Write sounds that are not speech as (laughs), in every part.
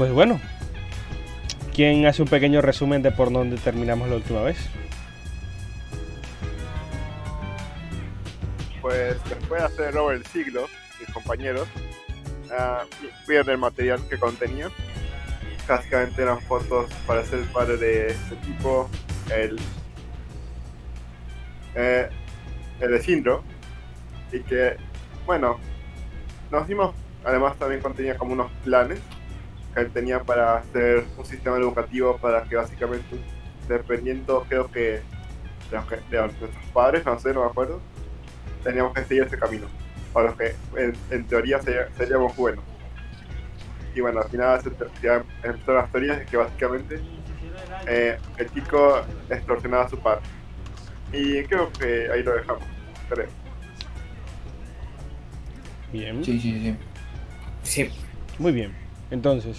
pues bueno, ¿quién hace un pequeño resumen de por dónde terminamos la última vez? Pues después de hacer el siglo, mis compañeros uh, vieron el material que contenía. Básicamente eran fotos para ser padre de este tipo, el, eh, el de Sindro, y que, bueno, nos dimos, además también contenía como unos planes que él tenía para hacer un sistema educativo para que básicamente, dependiendo creo que de, nuestros padres, no sé, no me acuerdo, teníamos que seguir ese camino, para los que en, teoría seríamos buenos. Y bueno, al final se, empezó la historia de que básicamente eh, el chico extorsionaba a su padre. Y creo que ahí lo dejamos, creo. Bien. Sí, sí, sí. Sí. Muy bien. Entonces.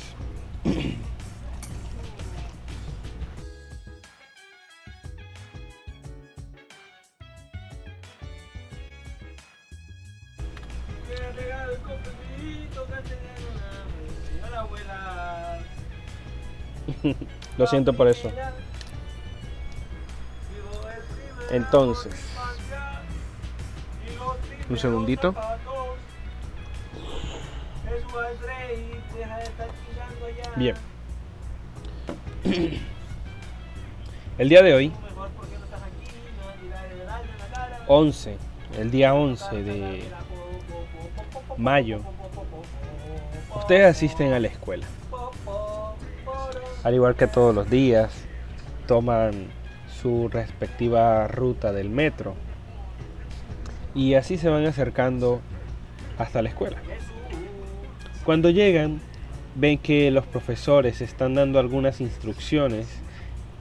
(laughs) Lo siento por eso. Entonces, un segundito. Bien. (clears throat) El día de hoy, 11, el día 11 de mayo, ustedes asisten a la escuela. Al igual que todos los días, toman su respectiva ruta del metro y así se van acercando hasta la escuela. Cuando llegan, ven que los profesores están dando algunas instrucciones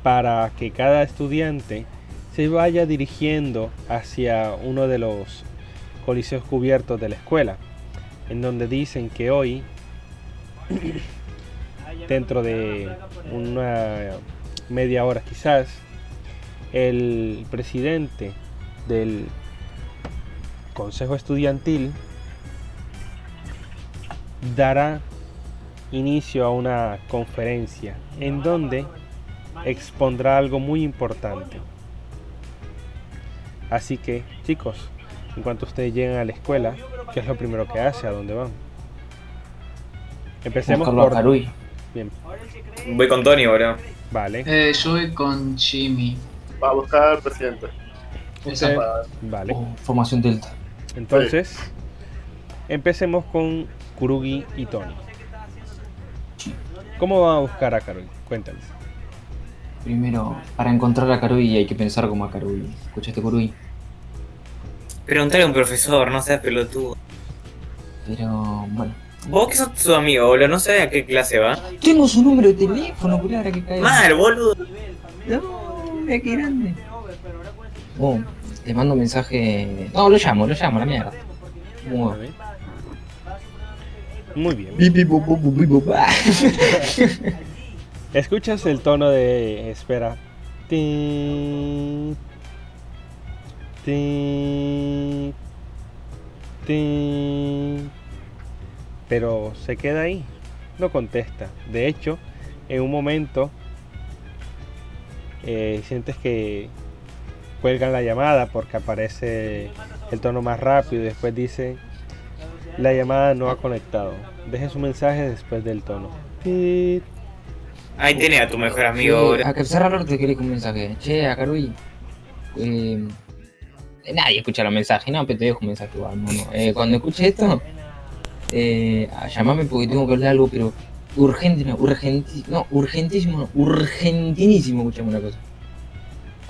para que cada estudiante se vaya dirigiendo hacia uno de los coliseos cubiertos de la escuela, en donde dicen que hoy, (coughs) dentro de una media hora quizás, el presidente del Consejo Estudiantil dará inicio a una conferencia en donde expondrá algo muy importante. Así que, chicos, en cuanto ustedes lleguen a la escuela, ¿qué es lo primero que hace? ¿A dónde van? Empecemos por... Bien. Voy con Tony ahora. Vale. Eh, yo voy con Jimmy. Va a buscar al presidente. Vale. Oh, formación Delta. Entonces, empecemos con Kurugi y Tony. ¿Cómo van a buscar a Karugi? Cuéntame. Primero, para encontrar a Karugi hay que pensar como a Karugi. ¿Escuchaste, Kurugi? Preguntarle a un profesor, no seas pelotudo. Pero, bueno. Vos que sos su amigo, boludo, no sabes a qué clase va. Tengo su número de teléfono, boludo, ahora que cae. Mal, boludo. No, mira qué grande. Oh, le mando un mensaje. No, lo llamo, lo llamo, la mierda. Muy bien. Muy bien. (laughs) Escuchas el tono de espera. Tin, tin, tin. Pero se queda ahí. No contesta. De hecho, en un momento eh, sientes que cuelgan la llamada porque aparece el tono más rápido y después dice la llamada no ha conectado. Deje su mensaje después del tono. Ahí tiene a tu mejor amigo. a que raro te quería un mensaje. Che, a Carui. Eh, nadie escucha los mensajes, no, pero te dejo un mensaje igual, eh, cuando escuche esto, eh, llamame porque tengo que hablar algo, pero urgente, no, urgentísimo, no, urgentísimo, no, urgentísimo, escuchame una cosa.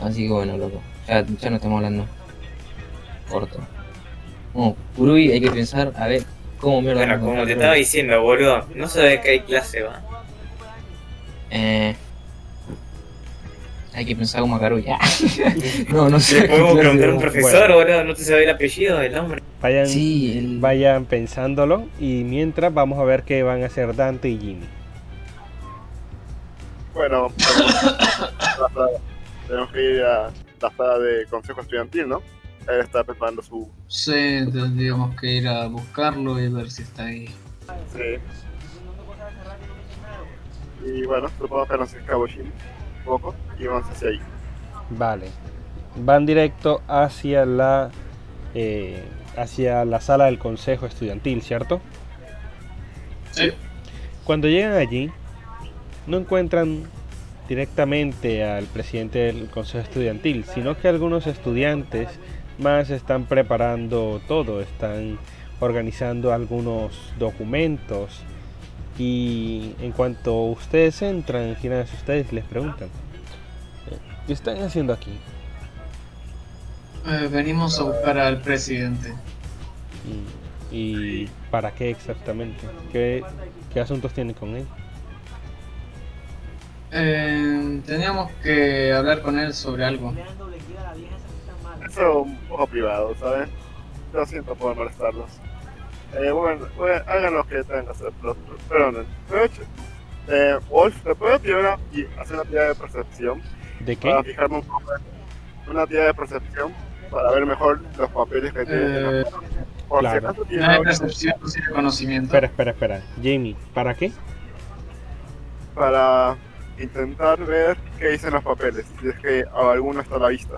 Así que bueno, loco, ya, ya no estamos hablando. Corto. Oh, Kurui hay que pensar, a ver, cómo mierda. Bueno, como te estaba diciendo, boludo, no sabes qué clase va. Eh. Hay que pensar como a Karuya. (laughs) no, no sé. Podemos (laughs) preguntar a un profesor, boludo, no te sabe el apellido del hombre. Vayan, sí, vayan pensándolo y mientras vamos a ver qué van a hacer Dante y Jimmy. Bueno, (coughs) tenemos que ir a la sala de consejo estudiantil, ¿no? Él está preparando su... Sí, tendríamos que ir a buscarlo y ver si está ahí. Sí. Y bueno, supongo que nos escabullimos un poco y vamos hacia ahí. Vale. Van directo hacia la eh, hacia la sala del consejo estudiantil, ¿cierto? Sí. Cuando llegan allí, no encuentran directamente al presidente del consejo estudiantil, sino que algunos estudiantes más están preparando todo, están organizando algunos documentos y en cuanto ustedes entran, giran hacia ustedes y les preguntan, "Eh, ¿qué están haciendo aquí? Eh, venimos a buscar al presidente. ¿Y, y para qué exactamente? ¿Qué, qué asuntos tienen con él? Eh, teníamos que hablar con él sobre algo. Un poco privado, ¿sabes? Lo siento por molestarlos. Eh, bueno, bueno, hagan lo que tengan que hacer. Pero, perdonen. ¿puedo ch- Eh, Wolf, ¿te puedo pedir una, hacer una tirada de percepción? ¿De Para qué? fijarme un poco. Una tirada de percepción para ver mejor los papeles que tienen. Eh, Por claro. si acaso tienen no hay percepción sin conocimiento. Espera, espera, espera. Jamie, ¿para qué? para intentar ver qué dicen los papeles. Si es que alguno está a la vista.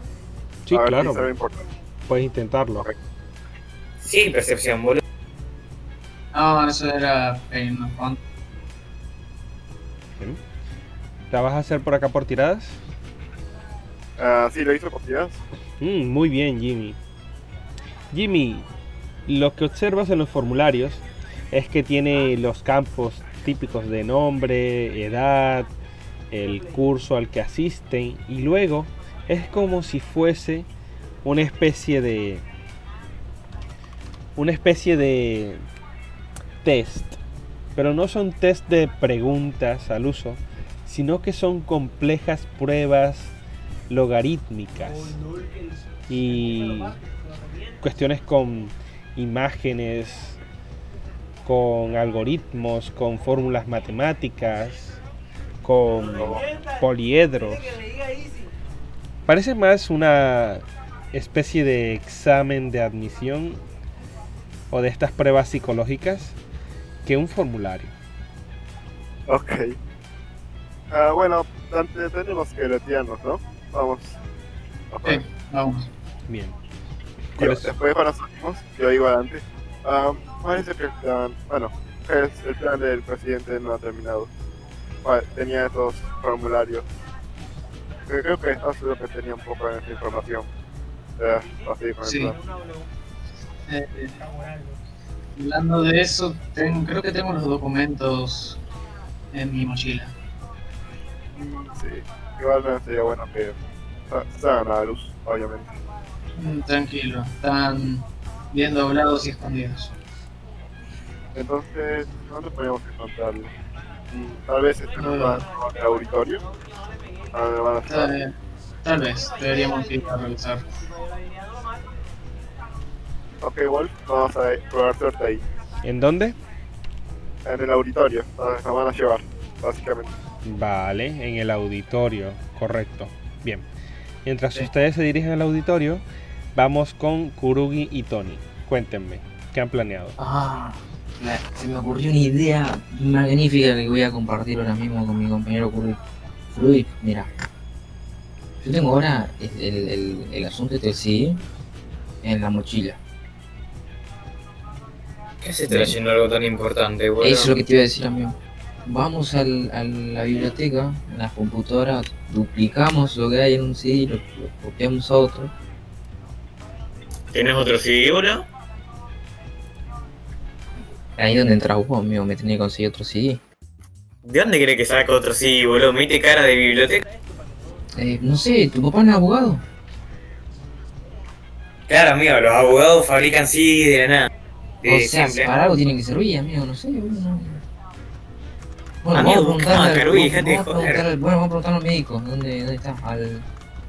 Sí, a ver claro. Si. Puedes intentarlo. Sí, percepción, boludo. No, eso era en. Bien. ¿La vas a hacer por acá por tiradas? Ah, sí, lo hizo por tiradas. Mm, muy bien, Jimmy. Jimmy, lo que observas en los formularios es que tiene los campos típicos de nombre, edad, el curso al que asisten y luego es como si fuese una especie de una especie de test, pero no son test de preguntas al uso, sino que son complejas pruebas logarítmicas y cuestiones con imágenes, con algoritmos, con fórmulas matemáticas, con poliedros. Parece más una especie de examen de admisión o de estas pruebas psicológicas que un formulario. Ok. Ah, bueno, tenemos que retirarnos, ¿no? Vamos. Ok. Sí, vamos. Bien. Yo, ¿Cuál es- después cuando salimos, yo digo adelante. Ah, parece que el plan, bueno, es- el plan del presidente no ha terminado. Tenía estos formularios. Creo que eso es lo que tenía un poco de esta información. Eh, así con el Sí. Eh, hablando de eso, ten- creo que tengo los documentos en mi mochila. Sí. Igualmente sería bueno que sa- salgan a la luz, obviamente. Mm, Tranquilo, están bien doblados y escondidos. Entonces, ¿dónde podríamos encontrarlo? Tal vez este en el auditorio. Tal, tal vez deberíamos ir a revisar. Ok, Wolf, vamos a probar suerte ahí. ¿En dónde? En el auditorio, donde nos van a llevar, básicamente. Vale, en el auditorio, correcto. Bien. Mientras Sí. ustedes se dirigen al auditorio, vamos con Kurugi y Tony. Cuéntenme, ¿qué han planeado? Ah, se me ocurrió una idea magnífica que voy a compartir ahora mismo con mi compañero Curry. Fruit, mira. Yo tengo ahora el, el, el- el asunto este del CD en la mochila. ¿Qué se está haciendo algo tan importante, boludo? Eso es lo que te iba a decir, amigo. Vamos al, a la biblioteca, en las computadoras, duplicamos lo que hay en un CD, lo, lo copiamos a otro. ¿Tienes otro CD, boludo? Ahí donde entras vos, amigo, me tenía que conseguir otro CD. ¿De dónde crees que saca otro CD, boludo? ¿Me diste cara de biblioteca? Eh, no sé, ¿tu papá no es abogado? Claro, amigo, los abogados fabrican CD de la nada. De O sea, simple. para algo tiene que servir, amigo, no sé, boludo. no. Bueno, Amigo, vamos a preguntarle, buscá, al- bueno, vamos a preguntarle al médico, ¿dónde, dónde está? Al...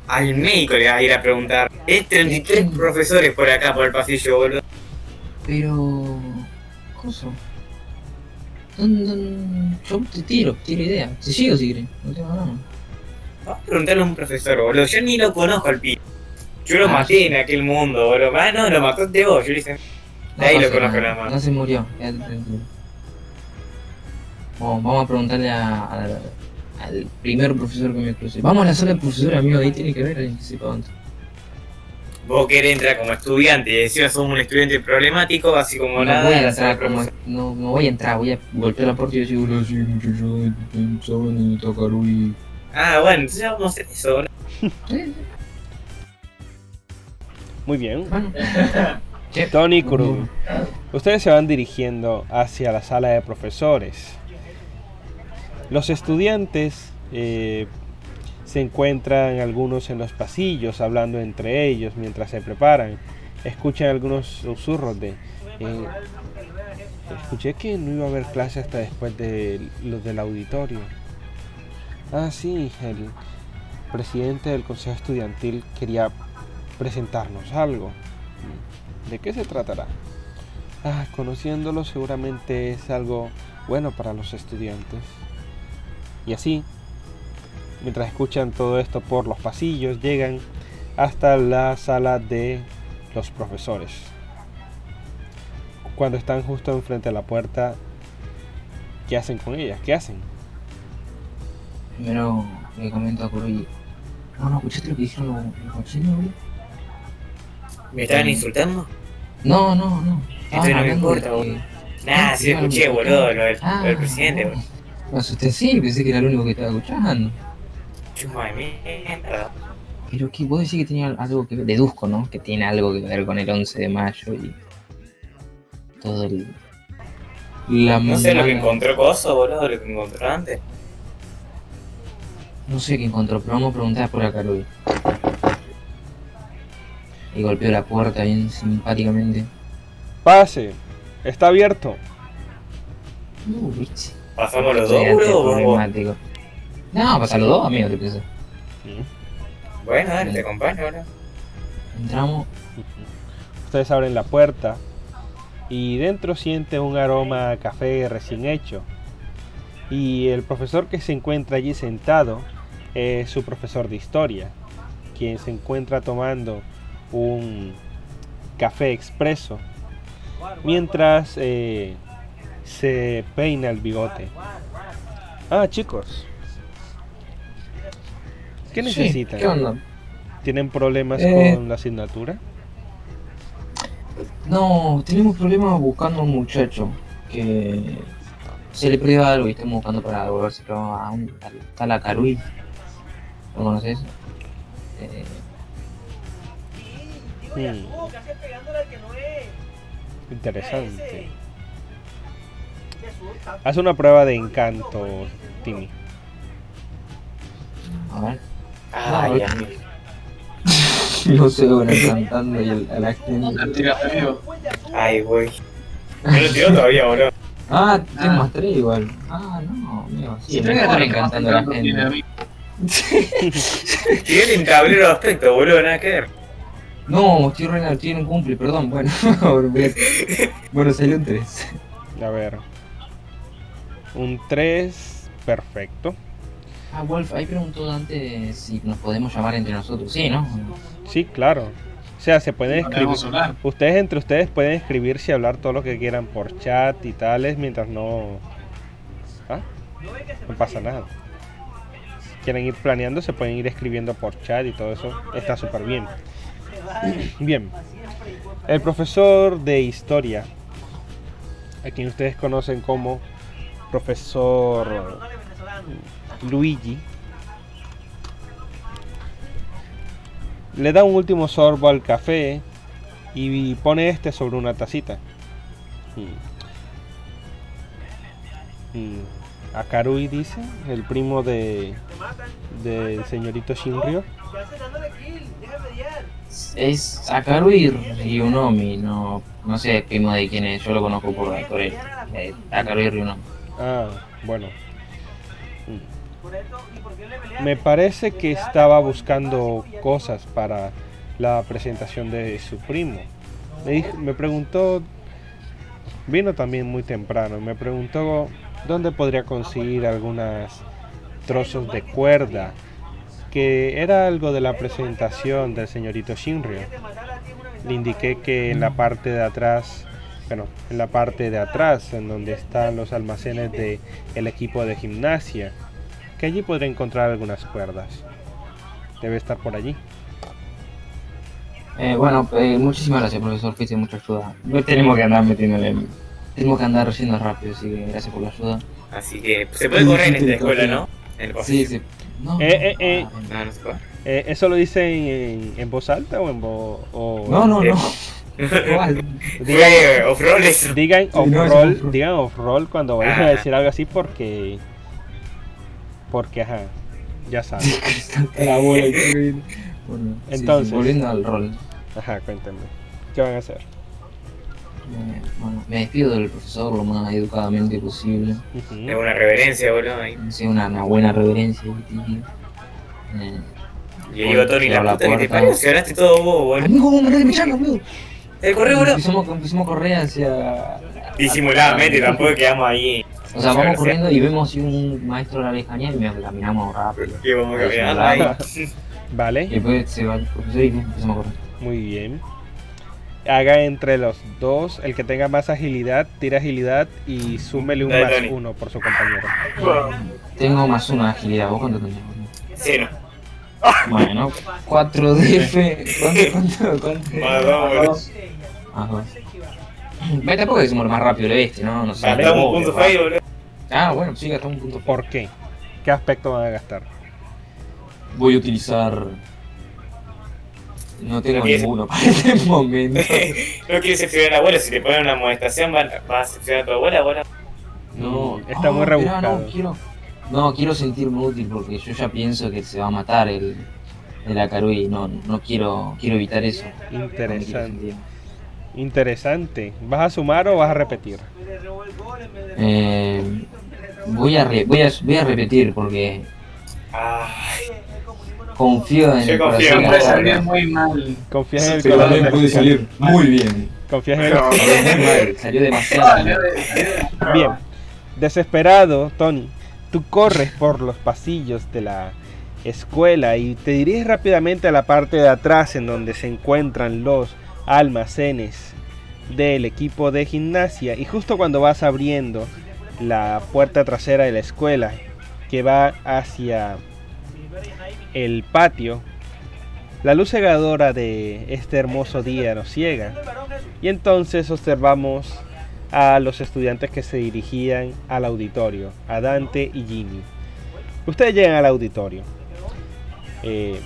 Al médico le vas a ir a preguntar. Es 33 profesores por acá, por el pasillo, boludo. Pero... ¿Coso? ¿Dónde, dónde? Yo te tiro, tiro idea. Te sigo si querés, no tengo nada. Vas a preguntarle a un profesor, boludo. Yo ni lo conozco al pibe. Yo lo Ah, maté sí. en aquel mundo, boludo. Ah, no, lo mataste vos. Yo le dije, No Ahí lo conozco nada, más. No se murió, quédate tranquilo. Vamos, vamos a preguntarle a- a- al primer profesor que me cruce. Vamos a la sala de profesor, amigo, ahí tiene que ver alguien que sepa querés entrar como estudiante y decís sos un estudiante problemático, así como No nada. voy a la entrar como. No, no voy a entrar, voy a golpear la puerta y decir, hola, sí, muchachos, pensaban en Takarui. Ah, bueno, entonces ya vamos a hacer eso. ¿no? Muy bien. (laughs) Tony Kuru, ustedes se van dirigiendo hacia la sala de profesores. Los estudiantes eh, se encuentran algunos en los pasillos hablando entre ellos mientras se preparan. Escuchan algunos susurros de... eh, escuché que no iba a haber clase hasta después de los del auditorio. Ah, sí, el presidente del consejo estudiantil quería presentarnos algo. ¿De qué se tratará? Ah, conociéndolo seguramente es algo bueno para los estudiantes. Y así, mientras escuchan todo esto por los pasillos, llegan hasta la sala de los profesores. Cuando están justo enfrente de la puerta, ¿qué hacen con ellas? ¿Qué hacen? primero le comento a Kurui. No, no, ¿escuchaste lo que dijeron los, güey? ¿Me estaban insultando? No, no, no. Esto no me importa, boludo. que- Nah, sí lo escuché, boludo, lo del, Ah, lo del presidente, boludo. Me asusté, sí, pensé que era el único que estaba escuchando. Chuma de mierda. Pero que vos decís que tenía algo que ver, deduzco, ¿no? Que tiene algo que ver con el 11 de mayo y todo el... La No sé lo que encontró Coso, boludo, lo que encontró antes. No sé qué encontró, pero vamos a preguntar por acá, Luis. Y golpeó la puerta bien simpáticamente. Pase, está abierto. No. ¿Pasamos los dos, boludo? No, los dos, amigo, te pienso. Mm. Bueno, dale, te acompaño, boludo. Entramos. Ustedes abren la puerta y dentro siente un aroma a café recién hecho. Y el profesor que se encuentra allí sentado es su profesor de historia, quien se encuentra tomando un café expreso mientras eh, se peina el bigote. Ah, chicos. ¿Qué Sí, necesitan? ¿Qué onda? ¿Tienen problemas Eh. con la asignatura? No, tenemos problemas buscando a un muchacho que se le perdió algo y estamos buscando para devolvérselo a un tal, tal. ¿Lo conoces? Eh, Hmm. Interesante. Haz una prueba de encanto, Timmy. a ver. Ay, No, amigo. Lo sé, bueno, cantando y el, a la gente. La tiraste, amigo. Ay, güey. No lo tiró todavía, boludo. Ah, tengo Ah. más tres igual. Ah, no, amigo. Sí, lo encantando a la no tiene gente. Tiene un tablero de aspecto, boludo, nada que ver. No, estoy re tiene un cumple, perdón. Bueno, (laughs) bueno, salió un 3. A ver. Un 3. Perfecto. Ah, Wolf, ahí preguntó antes si nos podemos llamar entre nosotros. Sí, ¿no? Sí, claro. O sea, se pueden No escribir. Ustedes entre ustedes pueden escribirse y hablar todo lo que quieran por chat y tales mientras no. ¿Ah? No pasa nada. Quieren ir planeando, se pueden ir escribiendo por chat y todo eso. Está súper bien. Bien. El profesor de historia, a quien ustedes conocen como profesor Luigi, le da un último sorbo al café y pone este sobre una tacita. Mm. Mm. Akarui dice, el primo de del señorito Shinryo. Es Akarui Ryunomi, no, no sé primo de quién es, yo lo conozco por, por él. Eh, Akarui Ryunomi. Ah, bueno. Mm. Me parece que estaba buscando cosas para la presentación de su primo. Me, preguntó, vino también muy temprano, me preguntó dónde podría conseguir algunas trozos de cuerda, que era algo de la presentación del señorito Shinryo. Le indiqué que en la parte de atrás bueno, en la parte de atrás, en donde están los almacenes del el equipo de gimnasia, que allí podré encontrar algunas cuerdas. Debe estar por allí. Eh, bueno, eh, muchísimas gracias, profesor. Fuiste mucha ayuda. No tenemos que andar metiéndole. Tenemos que andar yendo rápido, así que gracias por la ayuda. Así que se puede correr en esta escuela, ¿no? En el Sí, sí. No, Eh, eh, eh. No, no se puede. Eh, ¿Eso lo dice en, en voz alta o en voz.? o- no, no, Eh. (laughs) no. Igual. Digan, off-roll digan off-roll off-roll. digan off-roll cuando vayan a Ah. decir algo así porque. Porque, ajá, ya saben. (laughs) La bola y. Bueno, sí, sí, Entonces. volviendo al rol. Ajá, cuéntenme. ¿Qué van a hacer? Eh, bueno, me despido del profesor lo más educadamente posible. Es una reverencia, boludo. ahí. Sí, una, una buena reverencia. Eh, Y yo digo, Tony, la la puta que te todo vos, boludo. Amigo, vos me me llama, amigo. El correo, boludo. Empezamos, empezamos a correr hacia. Disimuladamente, tampoco quedamos ahí. O sea, vamos (laughs) corriendo y vemos así un maestro de la lejanía y me caminamos rápido. Que vamos caminando ahí. Y Vale, después se va el profesor y empezamos a correr. muy bien. Haga entre los dos, el que tenga más agilidad, tira agilidad y súmele un Dale, más Tony. uno por su compañero. Tengo más una agilidad, ¿vos cuánto tenés? Cero. Bueno, 4 DF. ¿Cuánto, cuánto, cuánto? (laughs) Más dos, dos. Ve, tampoco decimos lo más rápido el este, ¿no? No sé. Un punto feo, boludo. Ah, bueno, sí, gastamos un punto. ¿Por qué? ¿Qué aspecto van a gastar? Voy a utilizar. No tengo ninguno (laughs) para este momento. (laughs) No quieres decepcionar a la abuela, si te ponen una amonestación vas vas a decepcionar a tu abuela, abuela. No, Mm, está Ah, muy mirá, rebuscado. no, quiero, no, quiero sentirme útil porque yo ya pienso que se va a matar el, el Akarui. No, no quiero, quiero evitar eso. Interesante. Interesante. ¿Vas a sumar o vas a repetir? Eh, voy, a re- voy, a, voy a repetir porque Ay, confío en el confío corazón en Puede salir muy mal. Confías en el Pero corazón puede salir muy bien. Confías en el Salió demasiado Bien, desesperado, Tony, tú corres por los pasillos de la escuela y te diriges rápidamente a la parte de atrás en donde se encuentran los almacenes del equipo de gimnasia y justo cuando vas abriendo la puerta trasera de la escuela que va hacia el patio, la luz cegadora de este hermoso día nos ciega y entonces observamos a los estudiantes que se dirigían al auditorio, a Dante y Jimmy. Ustedes llegan al auditorio. Eh,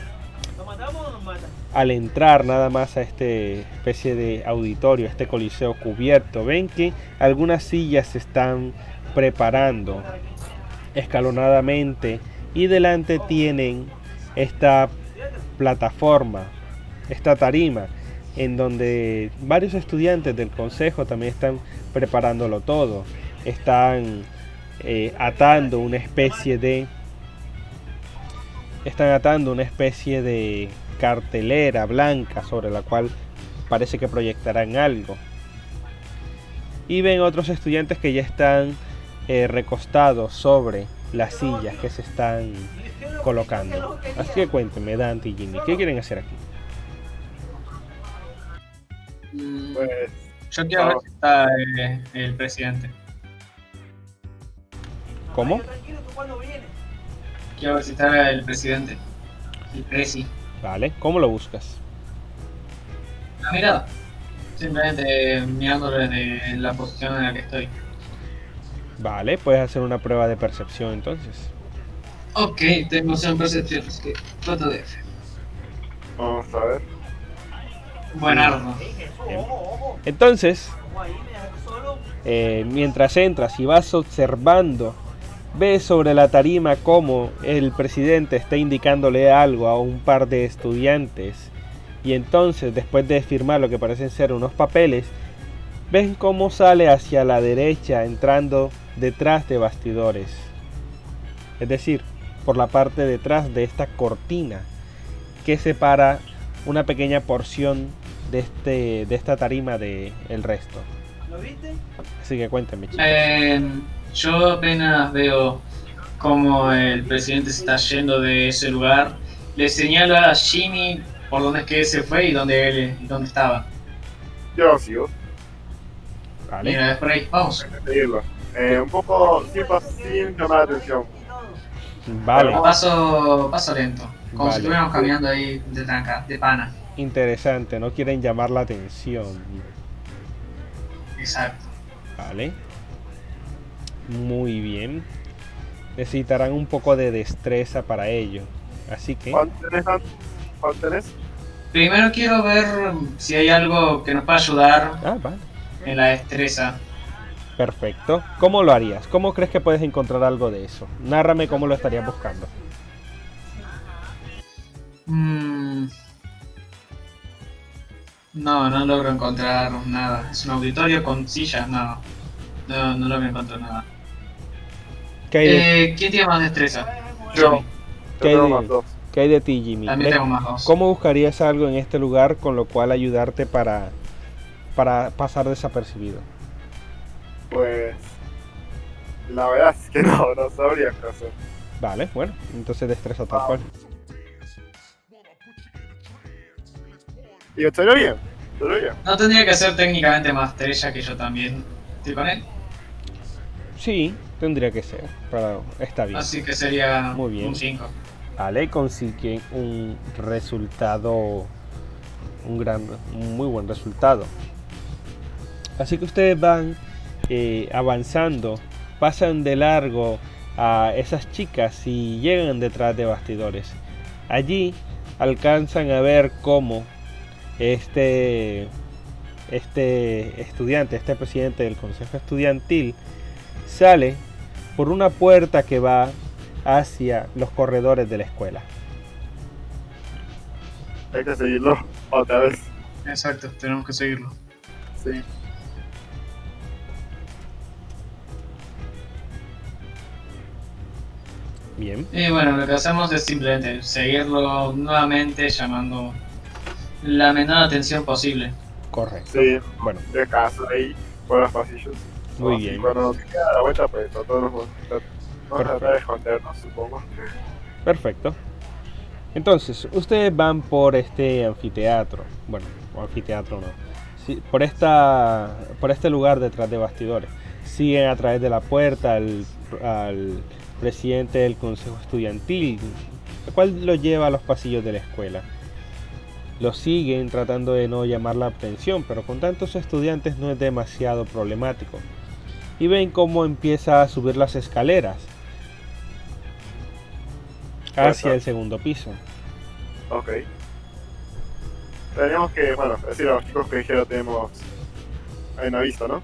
al entrar nada más a este especie de auditorio, este coliseo cubierto, ven que algunas sillas se están preparando escalonadamente y delante tienen esta plataforma, esta tarima, en donde varios estudiantes del consejo también están preparándolo todo. Están eh, atando una especie de. Están atando una especie de cartelera blanca sobre la cual parece que proyectarán algo. Y ven otros estudiantes que ya están eh, recostados sobre las sillas que se están colocando. Así que cuéntenme, Dante y Jimmy, ¿qué quieren hacer aquí? Pues, Yo quiero ver si está eh, el presidente. ¿Cómo? Quiero ver si está el presidente. El presi. Vale, ¿cómo lo buscas? La mirada. Simplemente eh, mirándolo desde la posición en la que estoy. Vale, puedes hacer una prueba de percepción entonces. Ok, tengo 100 percepciones. Que trato de F. vamos a ver. Buen arma. Entonces, eh, mientras entras y vas observando, ves sobre la tarima cómo el presidente está indicándole algo a un par de estudiantes. Y entonces, después de firmar lo que parecen ser unos papeles, ven cómo sale hacia la derecha entrando detrás de bastidores. Es decir, por la parte detrás de esta cortina que separa una pequeña porción de, este, de esta tarima del el resto. Así que cuéntame, chicos. Eh, yo apenas veo cómo el presidente se está yendo de ese lugar. Le señalo a Jimmy por dónde es que se fue y dónde él dónde estaba. Yo sigo. Vale. Mira, es por ahí. Vamos. Eh, un poco sin, llamar la atención. Vale. Paso, paso lento. Como Vale. si estuviéramos caminando ahí de tranca, de pana. Interesante, no quieren llamar la atención. Exacto. Vale. Muy bien. Necesitarán un poco de destreza para ello. Así que... ¿Cuánto. Primero quiero ver si hay algo que nos pueda ayudar Ah, vale. en la destreza. Perfecto. ¿Cómo lo harías? ¿Cómo crees que puedes encontrar algo de eso? Nárrame cómo lo estarías buscando. Mm. No, no logro encontrar nada. Es un auditorio con sillas, no. No, no logro encontrar nada. ¿Qué hay de, Eh, ¿Quién tiene más destreza? Yo. ¿Qué Yo hay tengo de- más dos. qué hay de ti, Jimmy? También ¿Crees- tengo más dos. ¿Cómo buscarías algo en este lugar con lo cual ayudarte para, para pasar desapercibido? Pues. La verdad es que (laughs) no, no sabría qué hacer. Vale, bueno, entonces destreza tal cual. Y yo estaría bien. Estaría bien. No tendría que ser técnicamente más estrella que yo también. Estoy con él. Sí, tendría que ser. Pero está bien. Así que sería Muy bien. un 5. Vale, consiguen un resultado, un gran, un muy buen resultado. Así que ustedes van eh, avanzando, pasan de largo a esas chicas y llegan detrás de bastidores. Allí alcanzan a ver cómo este, este estudiante, este presidente del consejo estudiantil, sale por una puerta que va hacia los corredores de la escuela. Hay que seguirlo otra vez. Exacto, tenemos que seguirlo. Sí. Bien, Y bueno, lo que hacemos es simplemente seguirlo nuevamente llamando la menor atención posible. correcto. Sí, Bueno, de casa ahí, por los pasillos. Muy Así bien. Cuando se queda la vuelta, pues todos nos vamos a tratar de escondernos, supongo. perfecto. Entonces, ustedes van por este anfiteatro. Bueno, o anfiteatro no. Sí, por, esta, por este lugar detrás de bastidores. Siguen a través de la puerta al, al presidente del consejo estudiantil, el cual lo lleva a los pasillos de la escuela. Lo siguen tratando de no llamar la atención, pero con tantos estudiantes no es demasiado problemático. Y ven cómo empieza a subir las escaleras hacia el segundo piso. Ok. Tenemos que, bueno, decir a los chicos que ya tenemos un aviso, ¿no?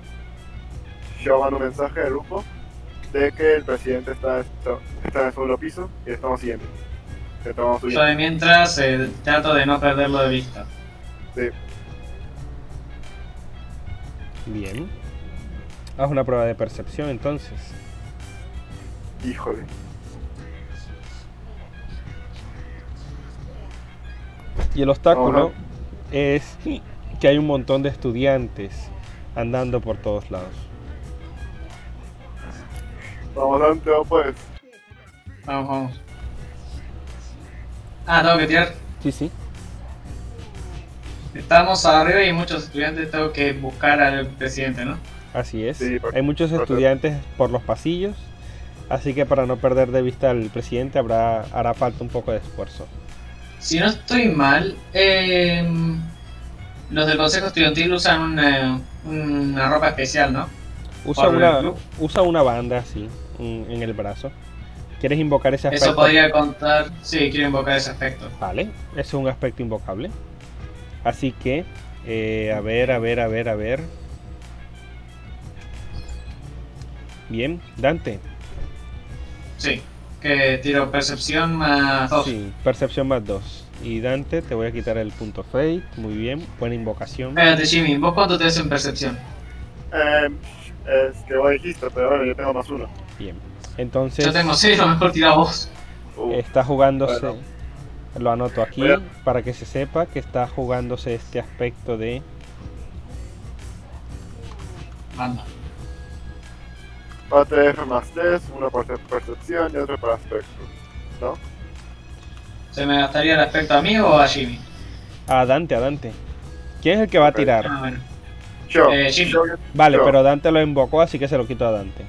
Yo mando un mensaje al grupo de que el presidente está, en el segundo piso y estamos siguiendo. Estamos Yo de mientras eh, trato de no perderlo de vista. Sí. Bien. Haz una prueba de percepción entonces. Híjole. Y el obstáculo es que hay un montón de estudiantes andando por todos lados. Vamos Dante, o pues. Vamos, vamos. Ah, tengo que tirar. Sí, sí. Estamos arriba y hay muchos estudiantes. Tengo que buscar al presidente, ¿no? Así es. Sí, Hay muchos estudiantes por los pasillos. Así que para no perder de vista al presidente habrá, hará falta un poco de esfuerzo. Si no estoy mal, eh, los del consejo estudiantil usan una, una ropa especial, ¿no? Usa Por una, club. usa una banda así en, en el brazo. ¿Quieres invocar ese aspecto? Eso podría contar. Sí, quiero invocar ese aspecto. Vale, eso es un aspecto invocable. Así que, eh, a ver, a ver, a ver, a ver. Bien, Dante. Sí, que tiro percepción más 2. Sí, percepción más 2. Y Dante, te voy a quitar el punto fate. Muy bien, buena invocación. Espérate, Jimmy, ¿vos cuánto te en percepción? Eh, es que vos dijiste, pero bueno, yo tengo más uno. Bien. Entonces, Yo tengo 6, lo (laughs) mejor tira vos. Uh, está jugándose. Bueno. Lo anoto aquí para que se sepa que está jugándose este aspecto de. Manda. Para TF más 3, uno por percepción y otro para aspecto. ¿No? ¿Se me gastaría el aspecto a mí o a Jimmy? A Dante, a Dante. ¿Quién es el que va a tirar? Ah, bueno. Yo. Eh, Jimmy. yo- Vale, yo. pero Dante lo invocó, así que se lo quito a Dante.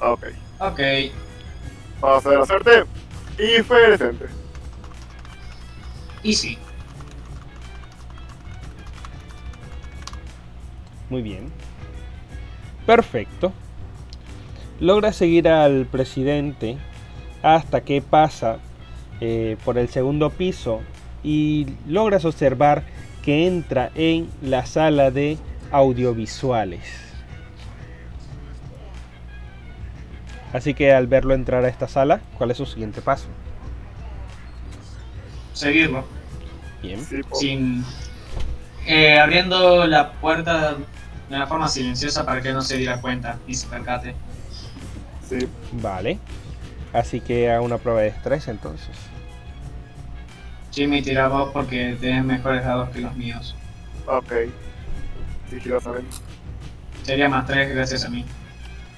Ok. Ok. Vamos a ver la suerte. Y fue decente. Easy. Muy bien. Perfecto. Logra seguir al presidente hasta que pasa eh, por el segundo piso y logras observar que entra en la sala de audiovisuales. Así que al verlo entrar a esta sala, ¿cuál es su siguiente paso? Seguirlo. Bien. Sin. eh, abriendo la puerta de una forma silenciosa para que no se diera cuenta y se percate. Sí. Vale. Así que haga una prueba de estrés entonces. Jimmy tira vos porque tenés mejores dados que los míos. Ok. Sigilosamente. Sería más 3 gracias a mí.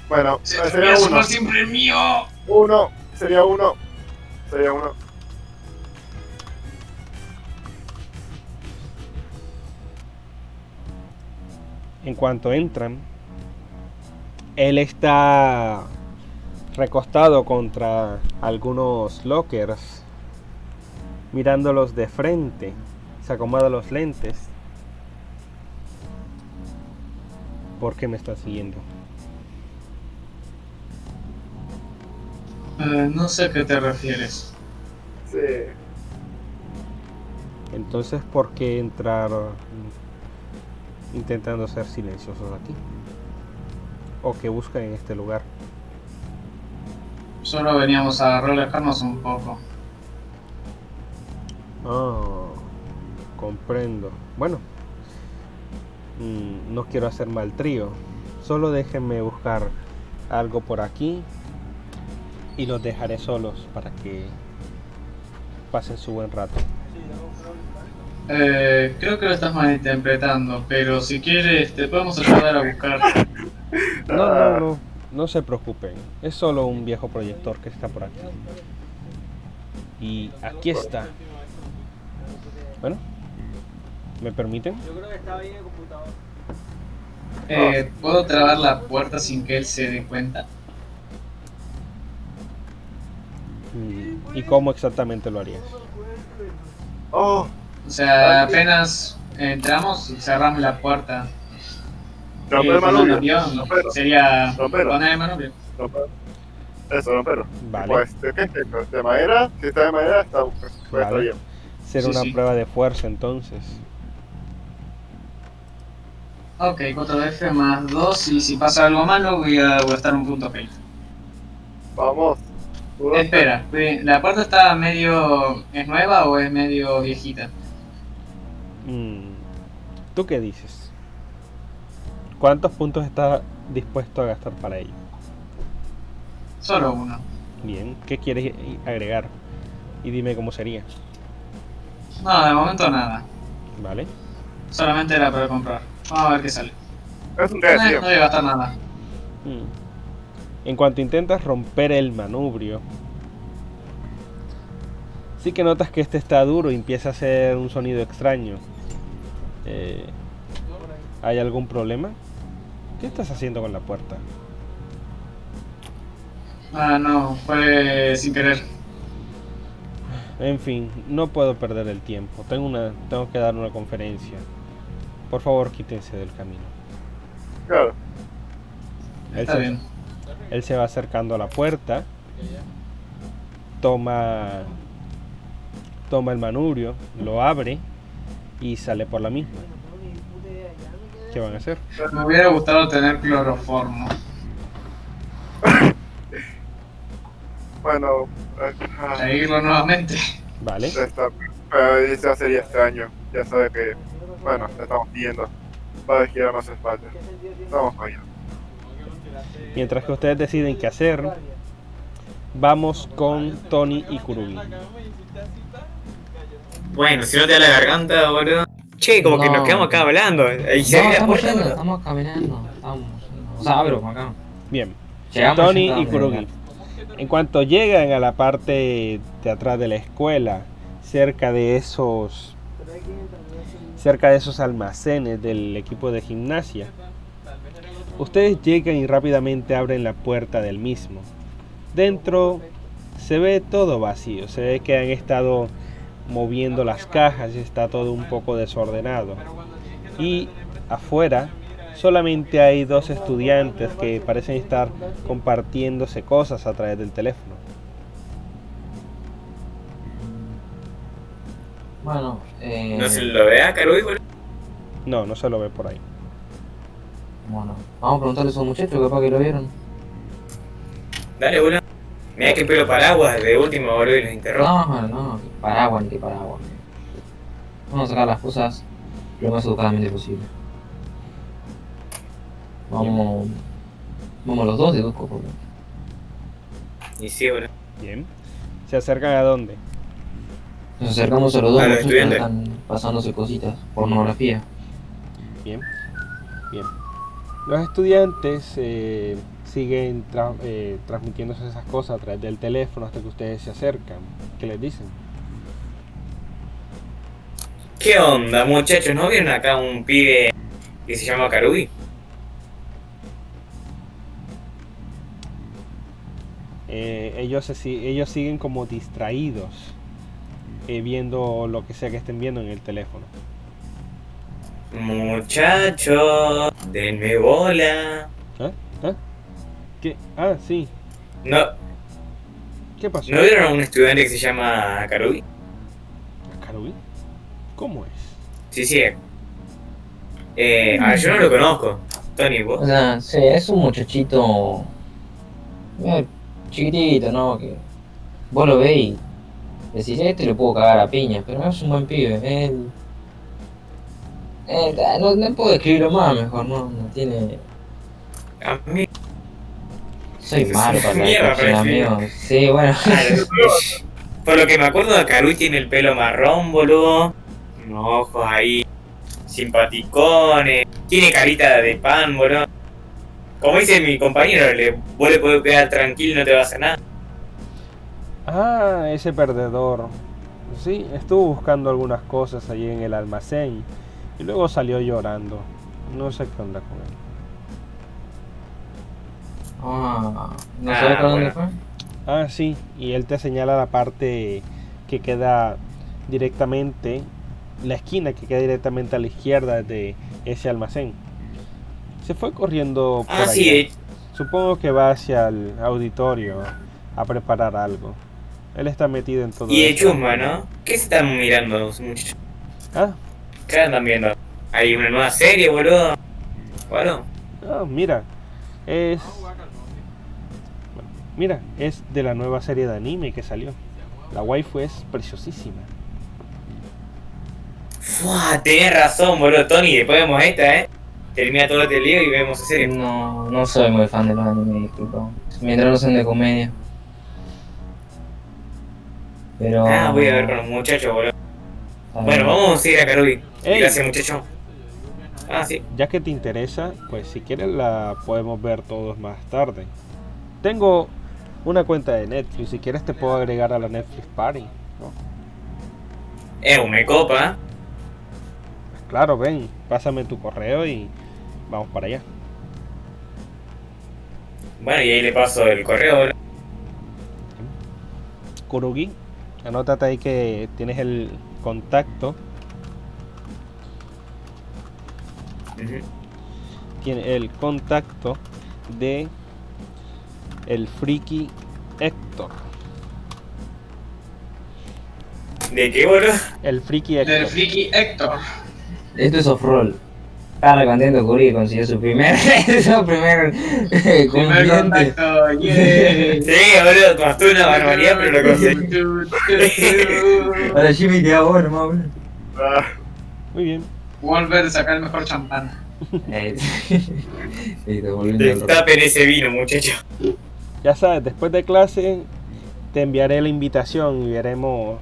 Bueno, Se eh, sería a uno. siempre el mío. Uno. Sería uno. Sería uno. En cuanto entran, él está recostado contra algunos lockers, mirándolos de frente. Se acomoda los lentes. ¿Por qué me está siguiendo? Eh, no sé a qué te refieres. Sí. Entonces, ¿por qué entrar intentando ser silenciosos aquí? ¿O qué buscan en este lugar? Solo veníamos a relajarnos un poco. Ah, comprendo. Bueno, mm, no quiero hacer mal trío. Solo déjenme buscar algo por aquí y los dejaré solos para que pasen su buen rato. Eh, creo que lo estás malinterpretando, pero si quieres te podemos ayudar a buscar. (laughs) No, no, no, no se preocupen. Es solo un viejo proyector que está por aquí. Y aquí está. Bueno, ¿me permiten? Eh, ¿Puedo trabar la puerta sin que él se dé cuenta? ¿Y cómo exactamente lo harías? Oh, O sea, apenas entramos y cerramos la puerta. Romper Eh, el con un manubrio. sería el manubrio. Eso, romperlo. Vale. Pues, ¿de qué es esto? ¿De madera? Si está de madera, está, pues, Vale. bien. Ser Sí, una sí. prueba de fuerza entonces. Ok, 4F más 2 y si pasa algo malo voy a gastar un punto fail. Vamos. Espera, ¿la puerta está medio... es nueva o es medio viejita? Mm, ¿Tú qué dices? ¿Cuántos puntos estás dispuesto a gastar para ello? Solo uno. Bien, ¿qué quieres agregar? Y dime cómo sería, No, de momento nada. ¿vale? Solamente era para comprar. Vamos a ver qué sale. Es un Eh, no voy a gastar nada. Mm. En cuanto intentas romper el manubrio, sí que notas que este está duro y empieza a hacer un sonido extraño. Eh, ¿Hay algún problema? ¿Qué estás haciendo con la puerta? Ah, no, fue sin querer. En fin, no puedo perder el tiempo. Tengo una, tengo que dar una conferencia. Por favor, quítense del camino. Claro. Él Está se- bien. Él se va acercando a la puerta, toma, toma el manubrio, lo abre y sale por la misma. ¿Qué van a hacer? Me hubiera gustado tener cloroformo. (coughs) Bueno, Seguirlo nuevamente. Vale, está, pero eso sería extraño. Ya sabe que, bueno, le estamos viendo. Va a girar más espalda. Vamos allá. mientras que ustedes deciden qué hacer, vamos con Tony y Kurugi. Bueno, si no te da la garganta, boludo. Che, como que No. nos quedamos acá hablando. Y No, la estamos puerta, yendo, estamos caminando. Estamos yendo. O sea, abro acá. Bien, Llegamos Tony y Kurugi. En cuanto llegan a la parte de atrás de la escuela, cerca de esos cerca de esos almacenes del equipo de gimnasia. Ustedes llegan y rápidamente abren la puerta del mismo. Dentro se ve todo vacío, se ve que han estado moviendo las cajas y está todo un poco desordenado. Y afuera solamente hay dos estudiantes que parecen estar compartiéndose cosas a través del teléfono. Bueno, eh, No se lo vea, Caruy, boludo. No, no se lo ve por ahí. bueno, vamos a preguntarle a esos muchachos, capaz que lo vieron. Dale, boludo. Mira que pelo paraguas de último, boludo, y los interrumpo. No, no, paraguas ni que paraguas. Vamos a sacar las cosas lo más educadamente posible. Vamos. Vamos los dos de dos copos. Y sí, boludo. Bien. ¿Se acercan a dónde? Nos acercamos a los dos A los muchachos que estudiantes. están pasándose cositas, pornografía. Bien. Bien. Los estudiantes eh, siguen tra- eh, transmitiéndose esas cosas a través del teléfono hasta que ustedes se acercan. ¿Qué les dicen? ¿Qué onda, muchachos? ¿No vieron acá un pibe que se llama Caruy? Eh, ellos, se si- ellos siguen como distraídos eh, viendo lo que sea que estén viendo en el teléfono. Muchachos, denme bola. ¿Ah? ¿Ah? ¿Qué? Ah, sí. ¿No, ¿Qué pasó? ¿No vieron a un estudiante que se llama Caruy? ¿Caruy? ¿Cómo es? Sí, sí. Eh, a ver, yo no lo conozco. Tony, O vos. sea, sí, es un muchachito. eh, chiquitito, ¿no? Que vos lo veis y decís, este le puedo cagar a piña, pero es un buen pibe. Él. él, ah, no, no puedo describirlo más, mejor, no, no tiene. A mí. Soy malo para la mierda. Sí, bueno. Por lo que me acuerdo, Caruy tiene el pelo marrón, boludo. Unos ojos ahí simpaticones. Tiene carita de pan, boludo. Como dice mi compañero, le, vos le podés pegar tranquilo y no te va a hacer nada. Ah, ese perdedor. Sí, estuvo buscando algunas cosas allí en el almacén y luego salió llorando. No sé qué onda con él. Ah, ¿no Ah, sabes dónde bueno. fue? Ah, sí, y él te señala la parte que queda directamente, la esquina que queda directamente a la izquierda de ese almacén. Se fue corriendo por Ah, allá. sí, Supongo que va hacia el auditorio a preparar algo. Él está metido en todo y de esto. chusma, ¿no? ¿Qué se están mirando los muchachos? Ah, ¿Qué andan viendo? ¿Hay una nueva serie, boludo? Bueno, ah, mira, es... Mira, es de la nueva serie de anime que salió. La waifu es preciosísima. Fua, tenés razón, boludo, Tony. Después vemos esta, ¿eh? Termina todo este lío y vemos esa serie. No, no soy muy fan de los animes, disculpa. Mientras no sean de comedia. Pero. Ah, voy a ver con los muchachos, boludo. Ah, Bueno, vamos a ir a. Ey. Gracias, muchacho. Ah, sí. Ya que te interesa, pues si quieres la podemos ver todos más tarde. Tengo una cuenta de Netflix, si quieres te puedo agregar a la Netflix Party. ¿no? Eh, me copa. Pues claro, ven, pásame tu correo y vamos para allá. Bueno, y ahí le paso el correo. Kurugi, anótate ahí que tienes el contacto, Ujú. tiene el contacto de el friki Héctor. ¿De qué, boludo? El friki Del Héctor. friki Héctor. Esto es off-roll. Estaba contento que consiguió su primer. (laughs) su primer. eh, Primer contacto. yeah. Sí, boludo, costó una barbaridad, pero lo conseguí. (laughs) Ahora Jimmy queda bueno, más bueno. Ah, Muy bien. Wolver saca el mejor champán. (laughs) Te volviendo. Destapen ese vino, muchacho. Ya sabes, después de clase te enviaré la invitación y veremos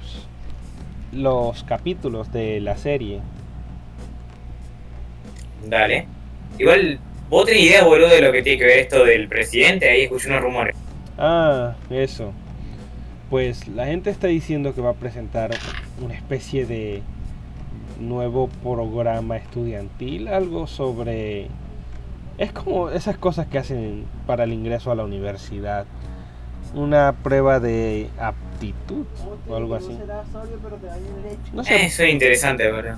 los capítulos de la serie. Dale. Igual, vos tenés idea, boludo, de lo que tiene que ver esto del presidente. Ahí escuché unos rumores. Ah, eso. Pues la gente está diciendo que va a presentar una especie de nuevo programa estudiantil, algo sobre... Es como esas cosas que hacen para el ingreso a la universidad. Una prueba de aptitud o algo así. No sé, Eso es interesante, ¿verdad?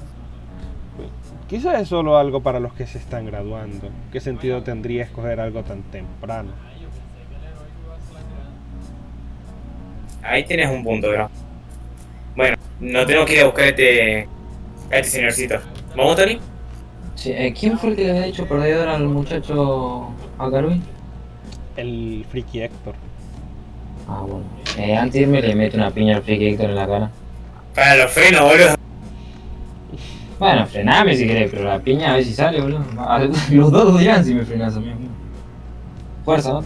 quizás es solo algo para los que se están graduando. ¿Qué sentido tendría escoger algo tan temprano? Ahí tienes un punto, bro. Bueno, no tenemos que ir a buscar a este, a este señorcito. ¿Vamos, Tony? Sí, eh, ¿Quién fue el que le había hecho perdedor al muchacho a Karui? El friki Héctor. Ah, bueno. Eh, antes de irme le meto una piña al friki Héctor en la cara. Para los frenos, boludo. Bueno, frename si querés, pero la piña a ver si sale, boludo. Los dos dirán si me frenas a mí. amigo. Fuerza, ¿no?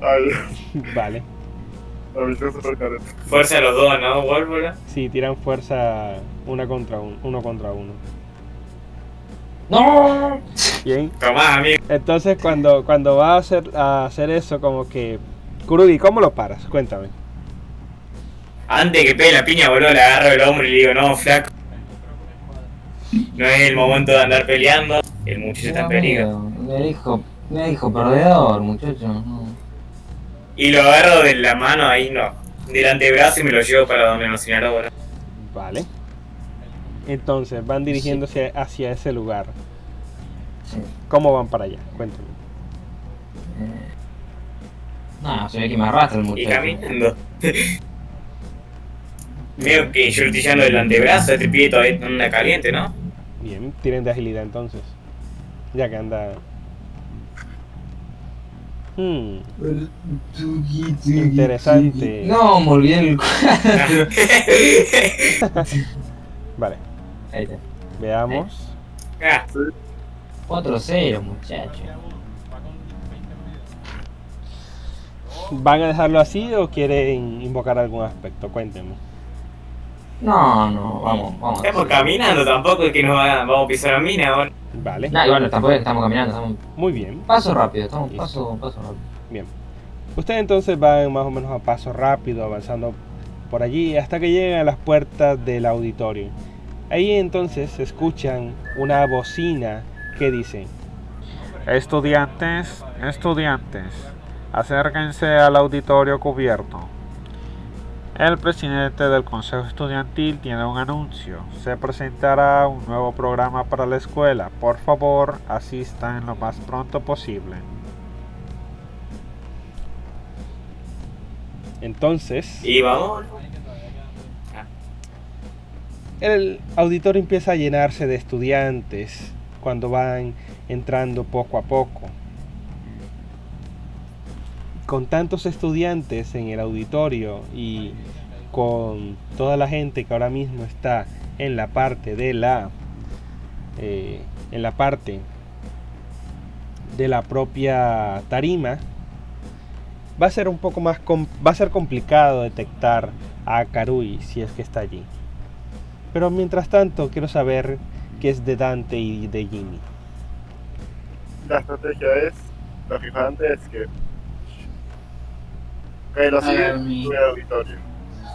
Ay, (laughs) Vale. Fuerza a los dos, ¿no, Wolf, boludo? Sí, tiran fuerza una contra uno, uno contra uno. ¡No! Bien. Tomá, amigo. Entonces cuando, cuando va a hacer, a hacer eso, como que... Kurugi, ¿cómo lo paras? Cuéntame. Antes que pegue la piña, boludo, le agarro el hombro y le digo, no, flaco. No es el momento de andar peleando. El muchacho está en peligro. Me dijo, me dijo perdedor, muchacho. no. Y lo agarro de la mano ahí, no. Del antebrazo y me lo llevo para donde nos señaló, boludo. Vale. Entonces van dirigiéndose hacia ese lugar. Sí. ¿Cómo van para allá? Cuéntame. Eh, No, se ve que me arrastra el Y muchacho. caminando. (laughs) Veo que yo estoy el antebrazo, este pibe todavía anda caliente, ¿no? Bien, tienen de agilidad entonces. Ya que anda... Hmm, Interesante. No, me olvidé el. (laughs) (laughs) Vale, Ahí está. veamos. Ah, 4-0, muchacho. ¿Van a dejarlo así o quieren invocar algún aspecto? Cuéntenme. No, no, vamos, vamos. estamos caminando, tampoco es que nos va- vamos a pisar la mina, boludo. Vale, No, igual tampoco estamos caminando, estamos muy bien. paso rápido, estamos paso, paso rápido. Bien. Ustedes entonces van más o menos a paso rápido, avanzando por allí hasta que llegan a las puertas del auditorio. Ahí entonces escuchan una bocina que dice, Estudiantes, estudiantes, acérquense al auditorio cubierto. El presidente del Consejo Estudiantil tiene un anuncio. Se presentará un nuevo programa para la escuela. Por favor, asistan lo más pronto posible. entonces Y vamos. El auditorio empieza a llenarse de estudiantes cuando van entrando poco a poco. Con tantos estudiantes en el auditorio y con toda la gente que ahora mismo está en la parte de la eh, en la parte de la propia tarima va a ser un poco más va a ser complicado detectar a Karui si es que está allí. Pero mientras tanto quiero saber qué es de Dante y de Jimmy. La estrategia es, lo fijante es que que lo sigue mi- al auditorio.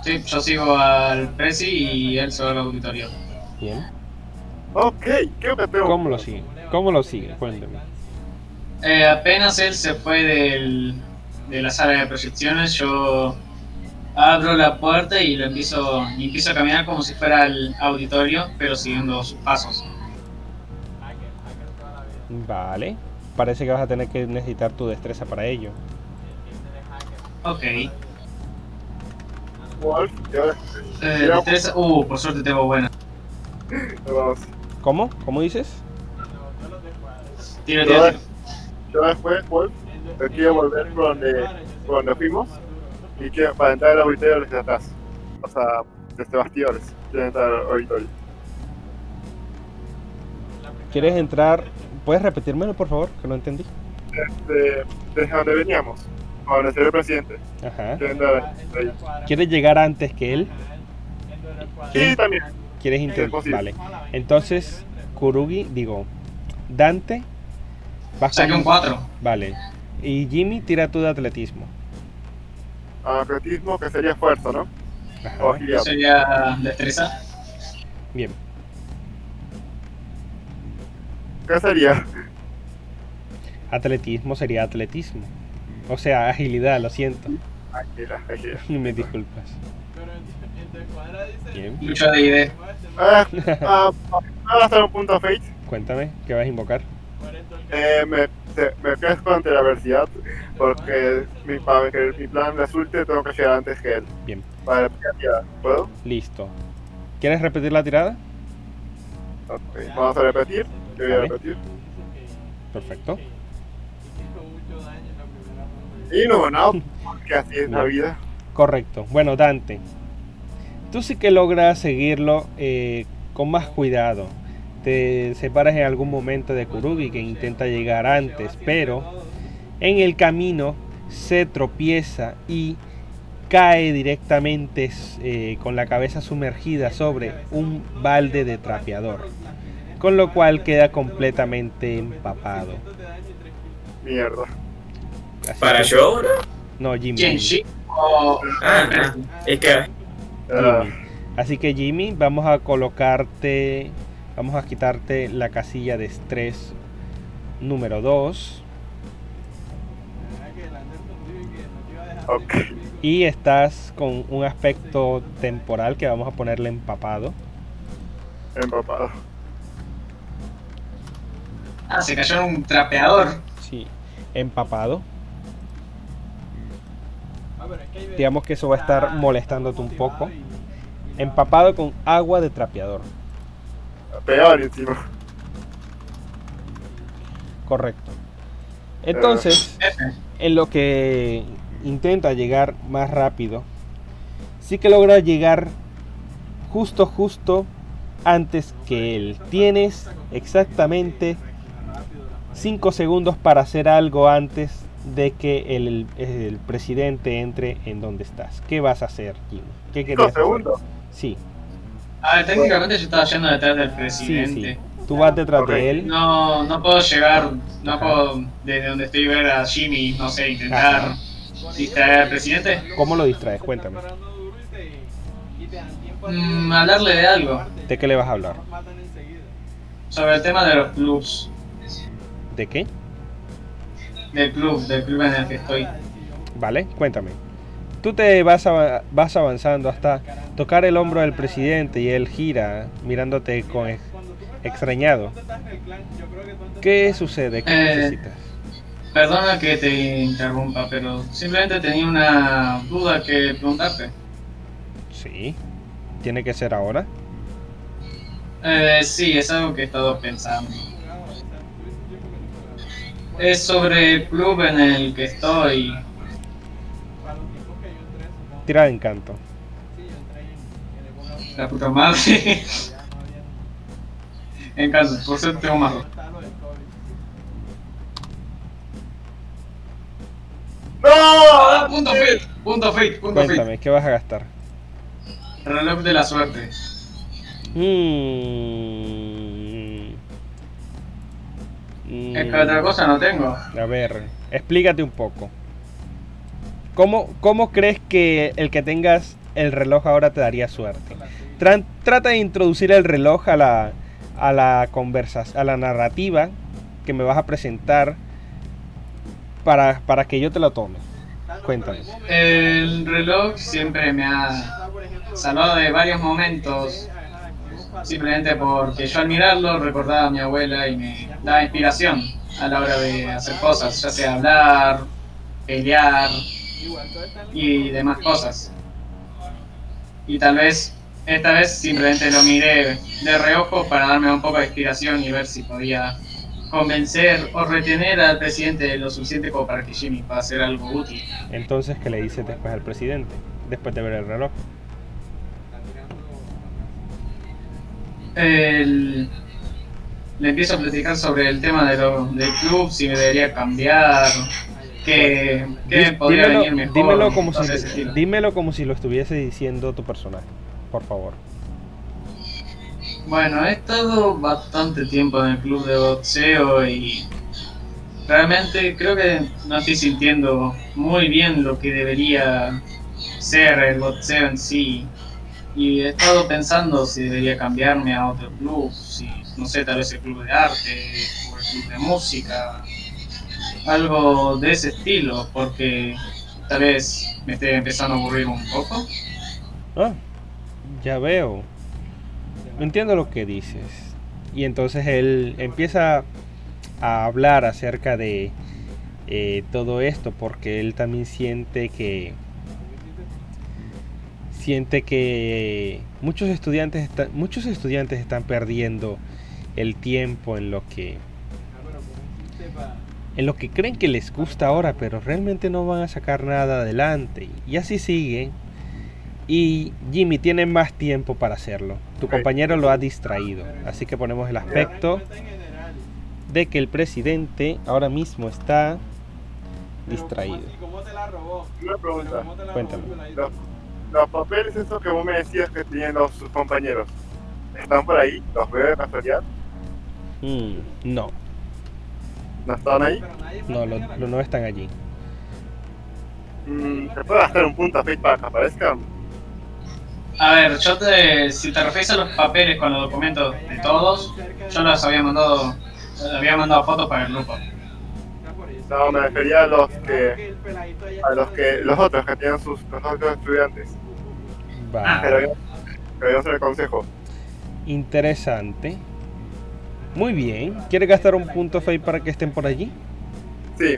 Sí, yo sigo al Prezi y él se va al auditorio. Bien. Ok, ¿qué me pego? ¿Cómo lo sigue? ¿Cómo lo sigue? Cuénteme. Eh, apenas él se fue del, de la sala de proyecciones, yo abro la puerta y lo empiezo, y empiezo a caminar como si fuera al auditorio, pero siguiendo sus pasos. Vale. Parece que vas a tener que necesitar tu destreza para ello. Ok. Eh, destreza- Uh, por suerte tengo buena. ¿Cómo? ¿Cómo dices? Tiro, tiro. Yo después, Wolf, me quiero volver por donde, por donde fuimos y quiero, para entrar al auditorio desde atrás. O sea, desde bastidores. Quiero entrar al auditorio. ¿Quieres entrar? ¿Puedes repetírmelo, por favor? Que no entendí. Desde, desde donde veníamos, a donde el presidente. Ajá. Quiero entrar ahí. ¿Quieres llegar antes que él? Sí, también. ¿Quieres es intentar? Vale. Entonces, Kurugi, digo, Dante, vas Saqué con- un 4. Vale. Y Jimmy, tira tú de atletismo. Atletismo, que sería esfuerzo, ¿no? O agilidad. Sería destreza. Bien. ¿Qué sería? Atletismo sería atletismo. O sea, agilidad, lo siento. Águila, águila. (laughs) Me disculpas. Bien. Lucha de ID. ¿puedo hacer un punto fate? Cuéntame, ¿qué vas a invocar? Eh, me, te- me pesco ante la adversidad porque mi, para que mi plan resulte tengo que llegar antes que él. Bien. Para. ¿Puedo? Listo. ¿Quieres repetir la tirada? Ok, Vamos a repetir. Yo voy a repetir. Perfecto. Y no, no, (laughs) porque así es la vida. Correcto. Bueno, Dante, tú sí que logras seguirlo eh, con más cuidado. Te separas en algún momento de Kurugi que intenta llegar antes, pero en el camino se tropieza y cae directamente eh, con la cabeza sumergida sobre un balde de trapeador, con lo cual queda completamente empapado. Mierda. Así ¿Para que- yo, bro? No, Jimmy. ¿Quién? ¿Shin o.? Ah, ah, es que. Ah, Jimmy. Así que Jimmy, vamos a colocarte, vamos a quitarte la casilla de estrés número 2 y estás con un aspecto temporal que vamos a ponerle empapado. Empapado. Ah, se cayó en un trapeador. Sí, empapado. Digamos que eso va a estar molestándote un poco. Empapado con agua de trapeador. Peor encima. Correcto. Entonces, en lo que intenta llegar más rápido, sí que logra llegar justo, justo antes que él. Tienes exactamente 5 segundos para hacer algo antes de que el, el presidente entre en donde estás. ¿Qué vas a hacer, Jim? ¿Qué querías hacer? segundos. Sí, A ver, técnicamente yo estaba yendo detrás del sí, presidente. sí. Tú vas detrás de él. No, no puedo llegar, no Ajá. puedo desde donde estoy ver a Jimmy, no sé, intentar Ajá. Distraer al presidente. ¿Cómo lo distraes? Cuéntame. Mm, hablarle de algo, ¿De qué le vas a hablar? sobre el tema de los clubs, ¿De qué? del club, del club en el que estoy. ¿Vale? Cuéntame. Tú te vas, ava- vas avanzando hasta tocar el hombro del presidente y él gira mirándote con ex- extrañado. ¿Qué sucede? ¿Qué Eh, necesitas? Perdona que te interrumpa, pero simplemente tenía una duda que preguntarte. Sí. ¿Tiene que ser ahora? Eh, sí, es algo que he estado pensando. Es sobre el club en el que estoy. Tira de encanto. La puta madre. (laughs) En caso, por ser tengo más dos. Ah, ¡No! punto fit, punto fit, punto fit. Cuéntame, ¿qué vas a gastar? Reloj de la suerte. Mm. Mm. Es que otra cosa no tengo. A ver, explícate un poco. ¿Cómo, ¿Cómo crees que el que tengas el reloj ahora te daría suerte? Tran- trata de introducir el reloj a la, a la conversación, a la narrativa que me vas a presentar para, para que yo te lo tome. Cuéntame. El reloj siempre me ha salvado de varios momentos. Simplemente porque yo al mirarlo recordaba a mi abuela y me daba inspiración a la hora de hacer cosas, ya sea hablar, pelear y demás cosas. Y tal vez esta vez simplemente lo miré de reojo para darme un poco de inspiración y ver si podía convencer o retener al presidente lo suficiente como para que Jimmy pueda hacer algo útil. Entonces, ¿qué le dices después al presidente? Después de ver el reloj. El- le empiezo a platicar sobre el tema de lo- del club, si me debería cambiar, que, que podría dímelo, venir mejor. dímelo como si, dímelo como si lo estuviese diciendo tu personaje, por favor. Bueno, he estado bastante tiempo en el club de boxeo y realmente creo que no estoy sintiendo muy bien lo que debería ser el boxeo en sí. Y he estado pensando si debería cambiarme a otro club, si, no sé, tal vez el club de arte o el club de música, algo de ese estilo, porque tal vez me esté empezando a aburrir un poco. Ah, ya veo. Entiendo lo que dices. Y entonces él empieza a hablar acerca de eh, todo esto porque él también siente que siente que muchos estudiantes están, muchos estudiantes están perdiendo el tiempo en lo que en lo que creen que les gusta ahora, pero realmente no van a sacar nada adelante. Y así siguen. Y Jimmy tiene más tiempo para hacerlo. Tu compañero lo ha distraído. Así que ponemos el aspecto de que el presidente ahora mismo está distraído. Una pregunta. Cuéntame. Los, los papeles esos que vos me decías que tenían los, sus compañeros, ¿están por ahí? ¿Los veo de casualidad? Mm, no, ¿No están ahí? no, lo- lo- no están allí. Mm, ¿Se puede gastar un punto a Fate para que aparezcan? A ver, yo te, si te refieres a los papeles con los documentos de todos, yo los había mandado, había mandado fotos para el grupo. No, me refería a los que, a los que, los otros que tienen sus, los otros estudiantes. Va. Pero yo, pero yo soy el consejo. Interesante. Muy bien. ¿Quieres gastar un punto fake para que estén por allí? Sí,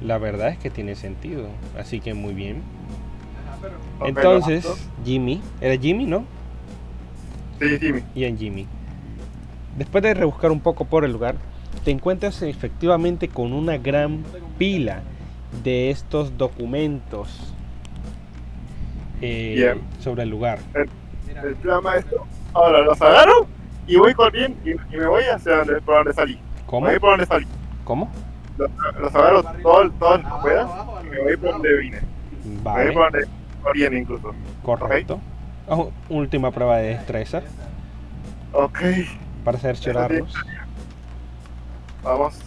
La verdad es que tiene sentido. Así que muy bien. Entonces. Jimmy. ¿Era Jimmy, no? Sí, Jimmy. Bien, Jimmy. Después de rebuscar un poco por el lugar, te encuentras efectivamente con una gran pila de estos documentos eh, sobre el lugar. El plan maestro. Ahora los agarro y voy corriendo y, y me voy hacia donde, por donde salí. ¿Cómo? Me voy por donde salí. ¿Cómo? Los, los agarro todos todo que pueda y me voy por donde vine. Me voy Vale, por donde corriendo incluso. correcto. Oh, última prueba de destreza Ok, para cerciorarnos. vamos.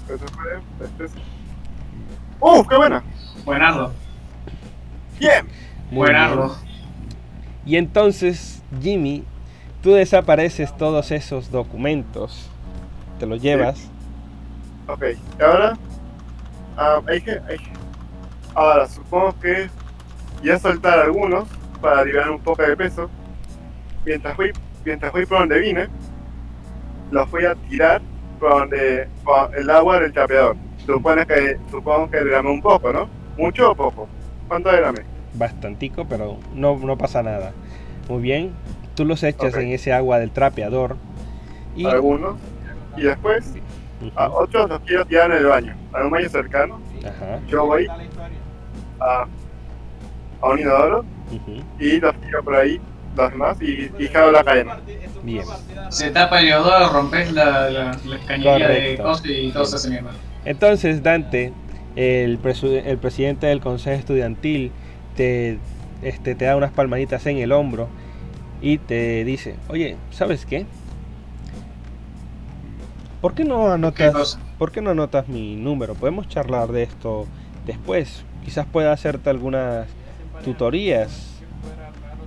¡Uh, qué buena! Buenardo, ¡Bien! Bien. buenardo. Y entonces, Jimmy, tú desapareces todos esos documentos, te los llevas. Ok, y ahora. ah, hay que. hay que- Ahora, supongo que. Voy a soltar algunos para liberar un poco de peso. Mientras voy, mientras voy por donde vine, los voy a tirar por donde. por el agua del trapeador. Supone que, supongo que derramé un poco, ¿no? ¿Mucho o poco? ¿Cuánto derramé? Bastantico, pero no, no pasa nada. Muy bien, tú los echas en ese agua del trapeador. Y Algunos. Y después, a Ujú, otros los quiero tirar en el baño. A un baño cercano. ajá, Yo voy a, a un inodoro ujú, y los tiro por ahí, los demás, y, y jalo la cadena. bien. Se tapa el inodoro, rompes la, la, la cañería de cosas y todo se hace mierda. Entonces, Dante, el, presu- el presidente del consejo estudiantil, te, este, te da unas palmaditas en el hombro y te dice, oye, ¿sabes qué? ¿Por qué no ¿Qué anotas? ¿por qué no anotas mi número? Podemos charlar de esto después. Quizás pueda hacerte algunas tutorías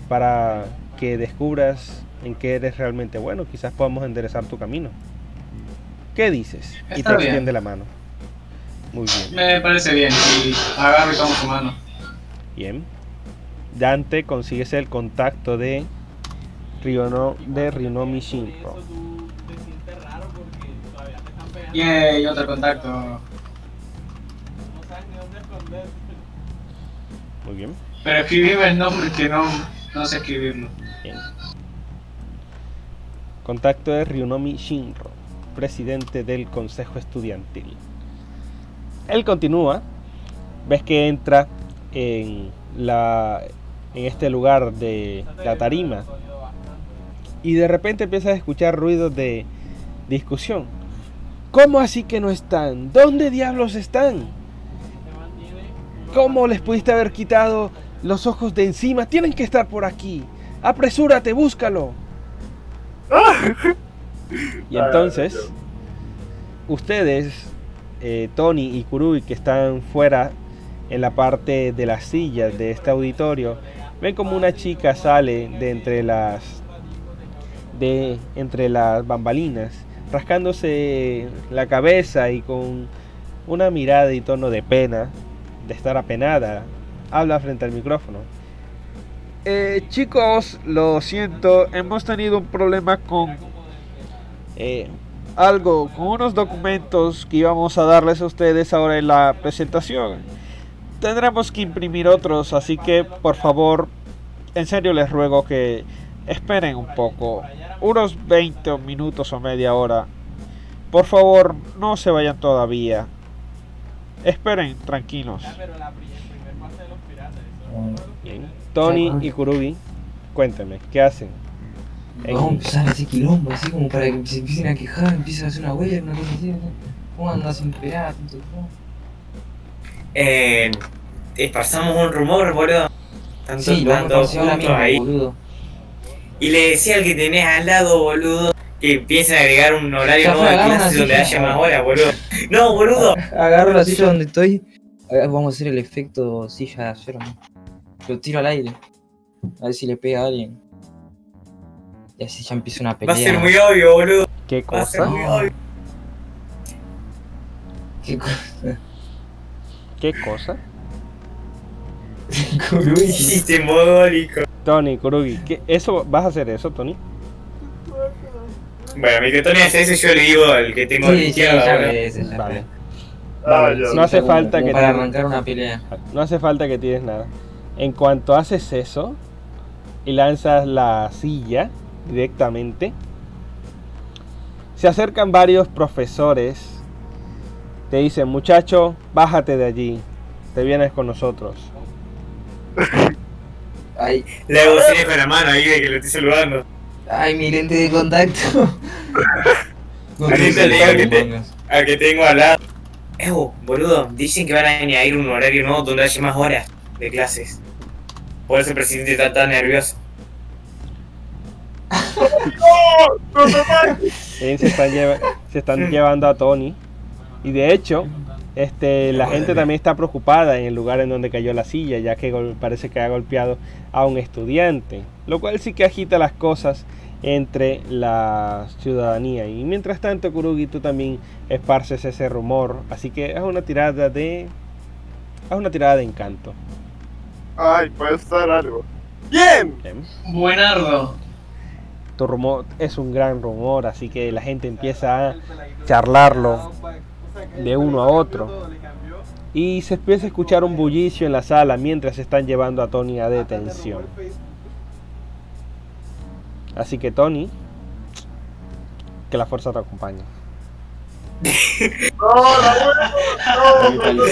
para que descubras en qué eres realmente bueno. Quizás podamos enderezar tu camino. ¿Qué dices? y te bien. extiende la mano. Muy bien. Me parece bien, y agarro y tomo su mano. Bien. Dante consigues el contacto de Ryono, de Ryunomi Shinro. Y hay otro contacto. Muy bien. Pero escribime el nombre que no, no sé escribirlo. bien. Contacto de Ryunomi Shinro, presidente del consejo estudiantil. Él continúa. Ves que entra en la en este lugar de la tarima y de repente empiezas a escuchar ruidos de discusión. ¿Cómo así que no están? ¿Dónde diablos están? ¿Cómo les pudiste haber quitado los ojos de encima? Tienen que estar por aquí. Apresúrate, búscalo. (laughs) Y entonces, ustedes, eh, Tony y Kurui, que están fuera en la parte de las sillas de este auditorio, ven como una chica sale de entre las de entre las bambalinas, rascándose la cabeza y con una mirada y tono de pena, de estar apenada, habla frente al micrófono. Eh, chicos, lo siento, hemos tenido un problema con Eh, algo, con unos documentos que íbamos a darles a ustedes ahora en la presentación. Tendremos que imprimir otros, así que por favor, en serio les ruego que esperen un poco, unos 20 minutos o media hora. Por favor, no se vayan todavía. Esperen, tranquilos. Bien. Tony y Kurugi, cuéntenme, ¿qué hacen? En- Vamos a empezar a hacer quilombo, así como para que se empiecen a quejar, empiecen a hacer una web, una cosa así. ¿no? ¿Cómo andas sin tiempo? Eh, esparzamos un rumor, boludo. Tanto, Sí, a tanto juntos ahí. boludo. Y le decía al que tenés al lado, boludo, que empiecen a agregar un horario Ya nuevo fue, de agarra clase una donde haya más horas, boludo. No, boludo. Agarro la silla donde estoy. a- Vamos a hacer el efecto silla de acero, ¿no? Lo tiro al aire. A ver si le pega a alguien. Y así ya empieza una Va pelea. a ser muy obvio, boludo. ¿Qué Va a ser cosa? muy obvio. ¿Qué co- ¿Qué cosa? (laughs) Kurugi? Hiciste mogólico. Tony, Kurugi, ¿qué, eso, ¿vas a hacer eso, Tony? Bueno, mi que Tony hace eso, yo le digo al que tengo Sí, sí, ya boludo. ves, ya Vale. Ah, Vale, ya. no hace falta que Para te- arrancar una pelea. No hace falta que tires nada. En cuanto haces eso y lanzas la silla directamente, se acercan varios profesores. Te dicen, muchacho, bájate de allí. Te vienes con nosotros. (coughs) Ay, Le hago con la mano ahí de que lo estoy saludando. ay, mi lente de contacto. (laughs) No te le digo que te-. Al que tengo al lado. Eh, boludo, dicen que van a añadir un horario nuevo donde haya más horas de clases. Por eso el presidente está tan nervioso. (laughs) Eh, Se están, lleva- se están llevando a Tony. Y de hecho, este, la gente también está preocupada en el lugar en donde cayó la silla, ya que parece que ha golpeado a un estudiante. Lo cual sí que agita las cosas entre la ciudadanía. Y mientras tanto, Kurugi, tú también esparces ese rumor. Así que es una tirada de. Haz una tirada de encanto. Ay, puede ser algo. ¡Bien! Buenardo. Tu rumor es un gran rumor, así que la gente empieza a charlarlo de uno a otro. Y se empieza a escuchar un bullicio en la sala mientras están llevando a Tony a detención. Así que Tony, que la fuerza te acompañe. ¡No! ¡No, no, no,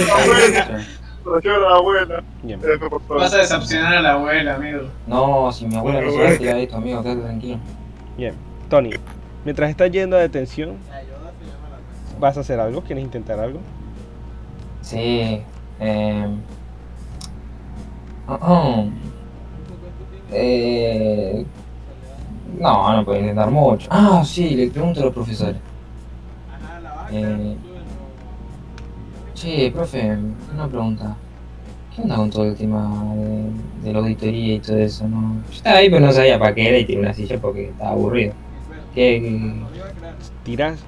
la a la abuela. Bien. Vas a decepcionar a la abuela, amigo. No, si mi abuela no se va a tirar esto, amigo, quédate tranquilo. Bien. Tony, mientras estás yendo a detención, ¿vas a hacer algo? ¿Quieres intentar algo? Sí. Eh... oh, oh. Eh... No, no puedo intentar mucho. Ah, sí, le pregunto a los profesores. Eh... Che, profe, una pregunta. ¿Qué onda con todo el tema de, de la auditoría y todo eso? No? Yo estaba ahí, pero no sabía para qué era y tiré una silla porque estaba aburrido. ¿Qué, ¿Tiras?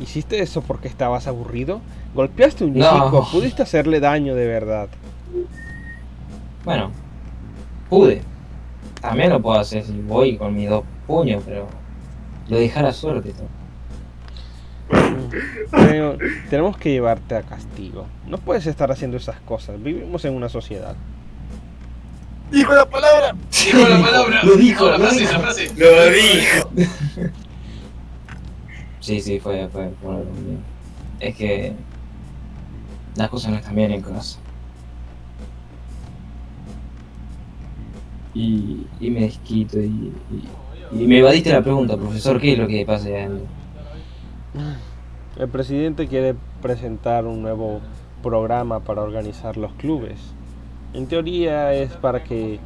¿Hiciste eso porque estabas aburrido? ¿Golpeaste un No. chico? ¿Pudiste hacerle daño de verdad? Bueno, pude. También lo puedo hacer si voy con mis dos puños, pero lo la suerte. todo. Tenemos que llevarte a castigo. No puedes estar haciendo esas cosas. Vivimos en una sociedad. ¡Dijo la palabra! Dijo la palabra. Lo dijo, No, la lo frase, dijo. la frase. Lo dijo. Sí, sí, fue, fue, fue. Es que las cosas no están bien en casa. Y, y me desquito y, y, y me evadiste la pregunta, profesor, ¿qué es lo que pasa ahí adentro? El presidente quiere presentar un nuevo programa para organizar los clubes. En teoría es para que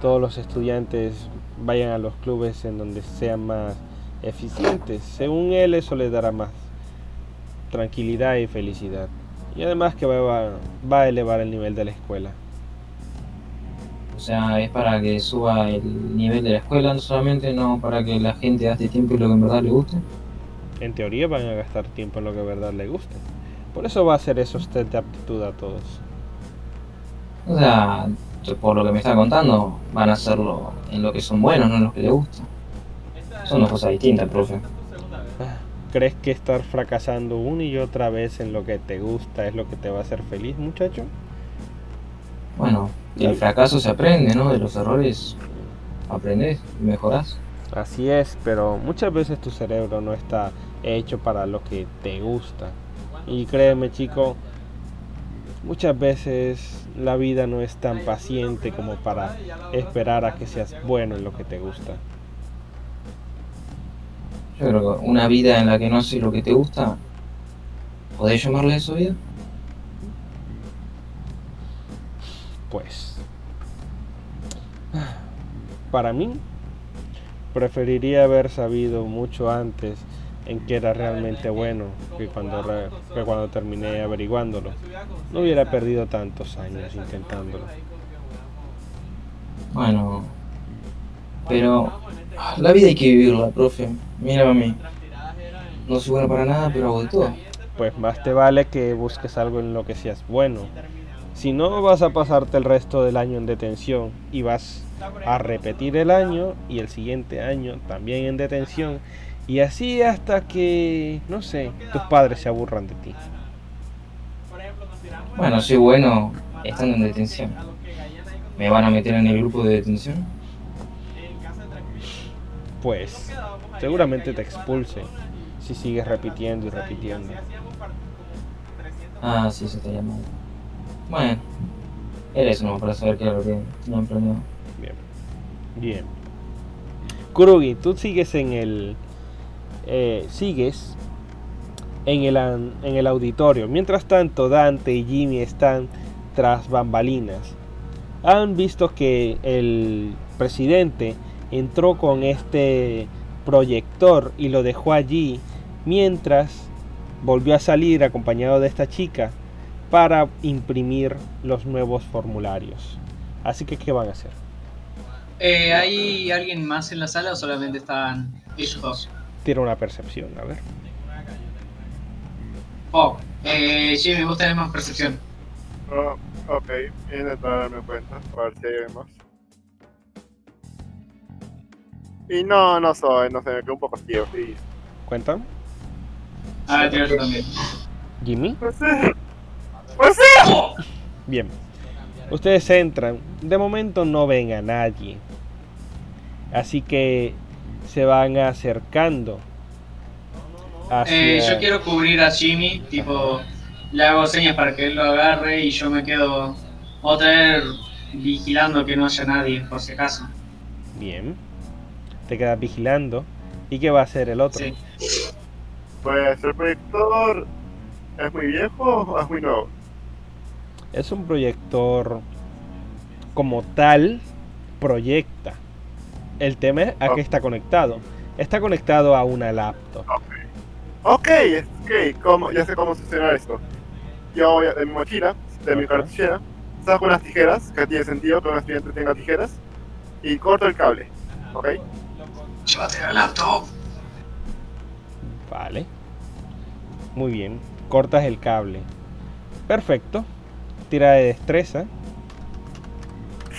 todos los estudiantes vayan a los clubes en donde sean más eficientes. Según él eso les dará más tranquilidad y felicidad. Y además que va, a elevar el nivel de la escuela. O sea, es para que suba el nivel de la escuela, no solamente no para que la gente gaste tiempo en lo que en verdad le guste. En teoría van a gastar tiempo en lo que de verdad les guste. Por eso va a hacer esos test de aptitud a todos. O sea, por lo que me está contando, van a hacerlo en lo que son buenos, no en lo que les gusta. Son dos cosas distintas, profe. ¿Crees que estar fracasando una y otra vez en lo que te gusta es lo que te va a hacer feliz, muchacho? Bueno, del fracaso se aprende, ¿no? De los errores aprendes y mejorás. Así es, pero muchas veces tu cerebro no está hecho para lo que te gusta. Y créeme, chico, muchas veces la vida no es tan paciente como para esperar a que seas bueno en lo que te gusta. Yo creo que una vida en la que no sé lo que te gusta, ¿podés llamarle eso vida? Pues, para mí, preferiría haber sabido mucho antes en que era realmente bueno que cuando, que cuando terminé averiguándolo. No hubiera perdido tantos años intentándolo. Bueno, pero la vida hay que vivirla, profe. Mira a mí. No soy bueno para nada, pero hago de todo. Pues más te vale que busques algo en lo que seas bueno. Si no, vas a pasarte el resto del año en detención y vas a repetir el año y el siguiente año también en detención y así hasta que, no sé, tus padres se aburran de ti. Bueno, soy bueno estando en detención. ¿Me van a meter en el grupo de detención? Pues seguramente te expulse si sigues repitiendo y repitiendo. Ah, sí, eso está llamado. Bueno, era eso nomás para saber qué era lo que tenían planeado. Bien. Bien. Kurugi, tú sigues en el. Eh, sigues en el, en el auditorio. Mientras tanto, Dante y Jimmy están tras bambalinas. Han visto que el presidente entró con este proyector y lo dejó allí mientras volvió a salir acompañado de esta chica para imprimir los nuevos formularios. Así que, ¿qué van a hacer? Eh, ¿Hay alguien más en la sala o solamente están ellos dos? Tira una percepción, a ver. Oh, eh, Jimmy, vos tenés más percepción. Oh, ok, intentar darme cuenta, a ver si hay más. Y no, no soy, no sé, me quedo un poco ciego, sí. ¿Cuentan? A ver, tiro yo también. Jimmy. Pues sí. Pues sí. Bien. Ustedes entran. De momento no ven a nadie. Así que se van acercando. Hacia... Eh, yo quiero cubrir a Jimmy, tipo, le hago señas para que él lo agarre y yo me quedo otra vez vigilando que no haya nadie, por si acaso. Bien. Te quedas vigilando. ¿Y qué va a hacer el otro? Sí. Pues el proyector es muy viejo o es muy nuevo. Es un proyector como tal proyecta. El tema es a qué está conectado. Está conectado a una laptop. Ok, es- ok, ¿cómo? ya sé cómo funciona esto. Yo voy a- de mi mochila, de mi cartuchera, saco unas tijeras, que tiene sentido que un estudiante tenga tijeras, y corto el cable. ¿Ok? Llévate la laptop. Vale. Muy bien. Cortas el cable. Perfecto. Tira de destreza.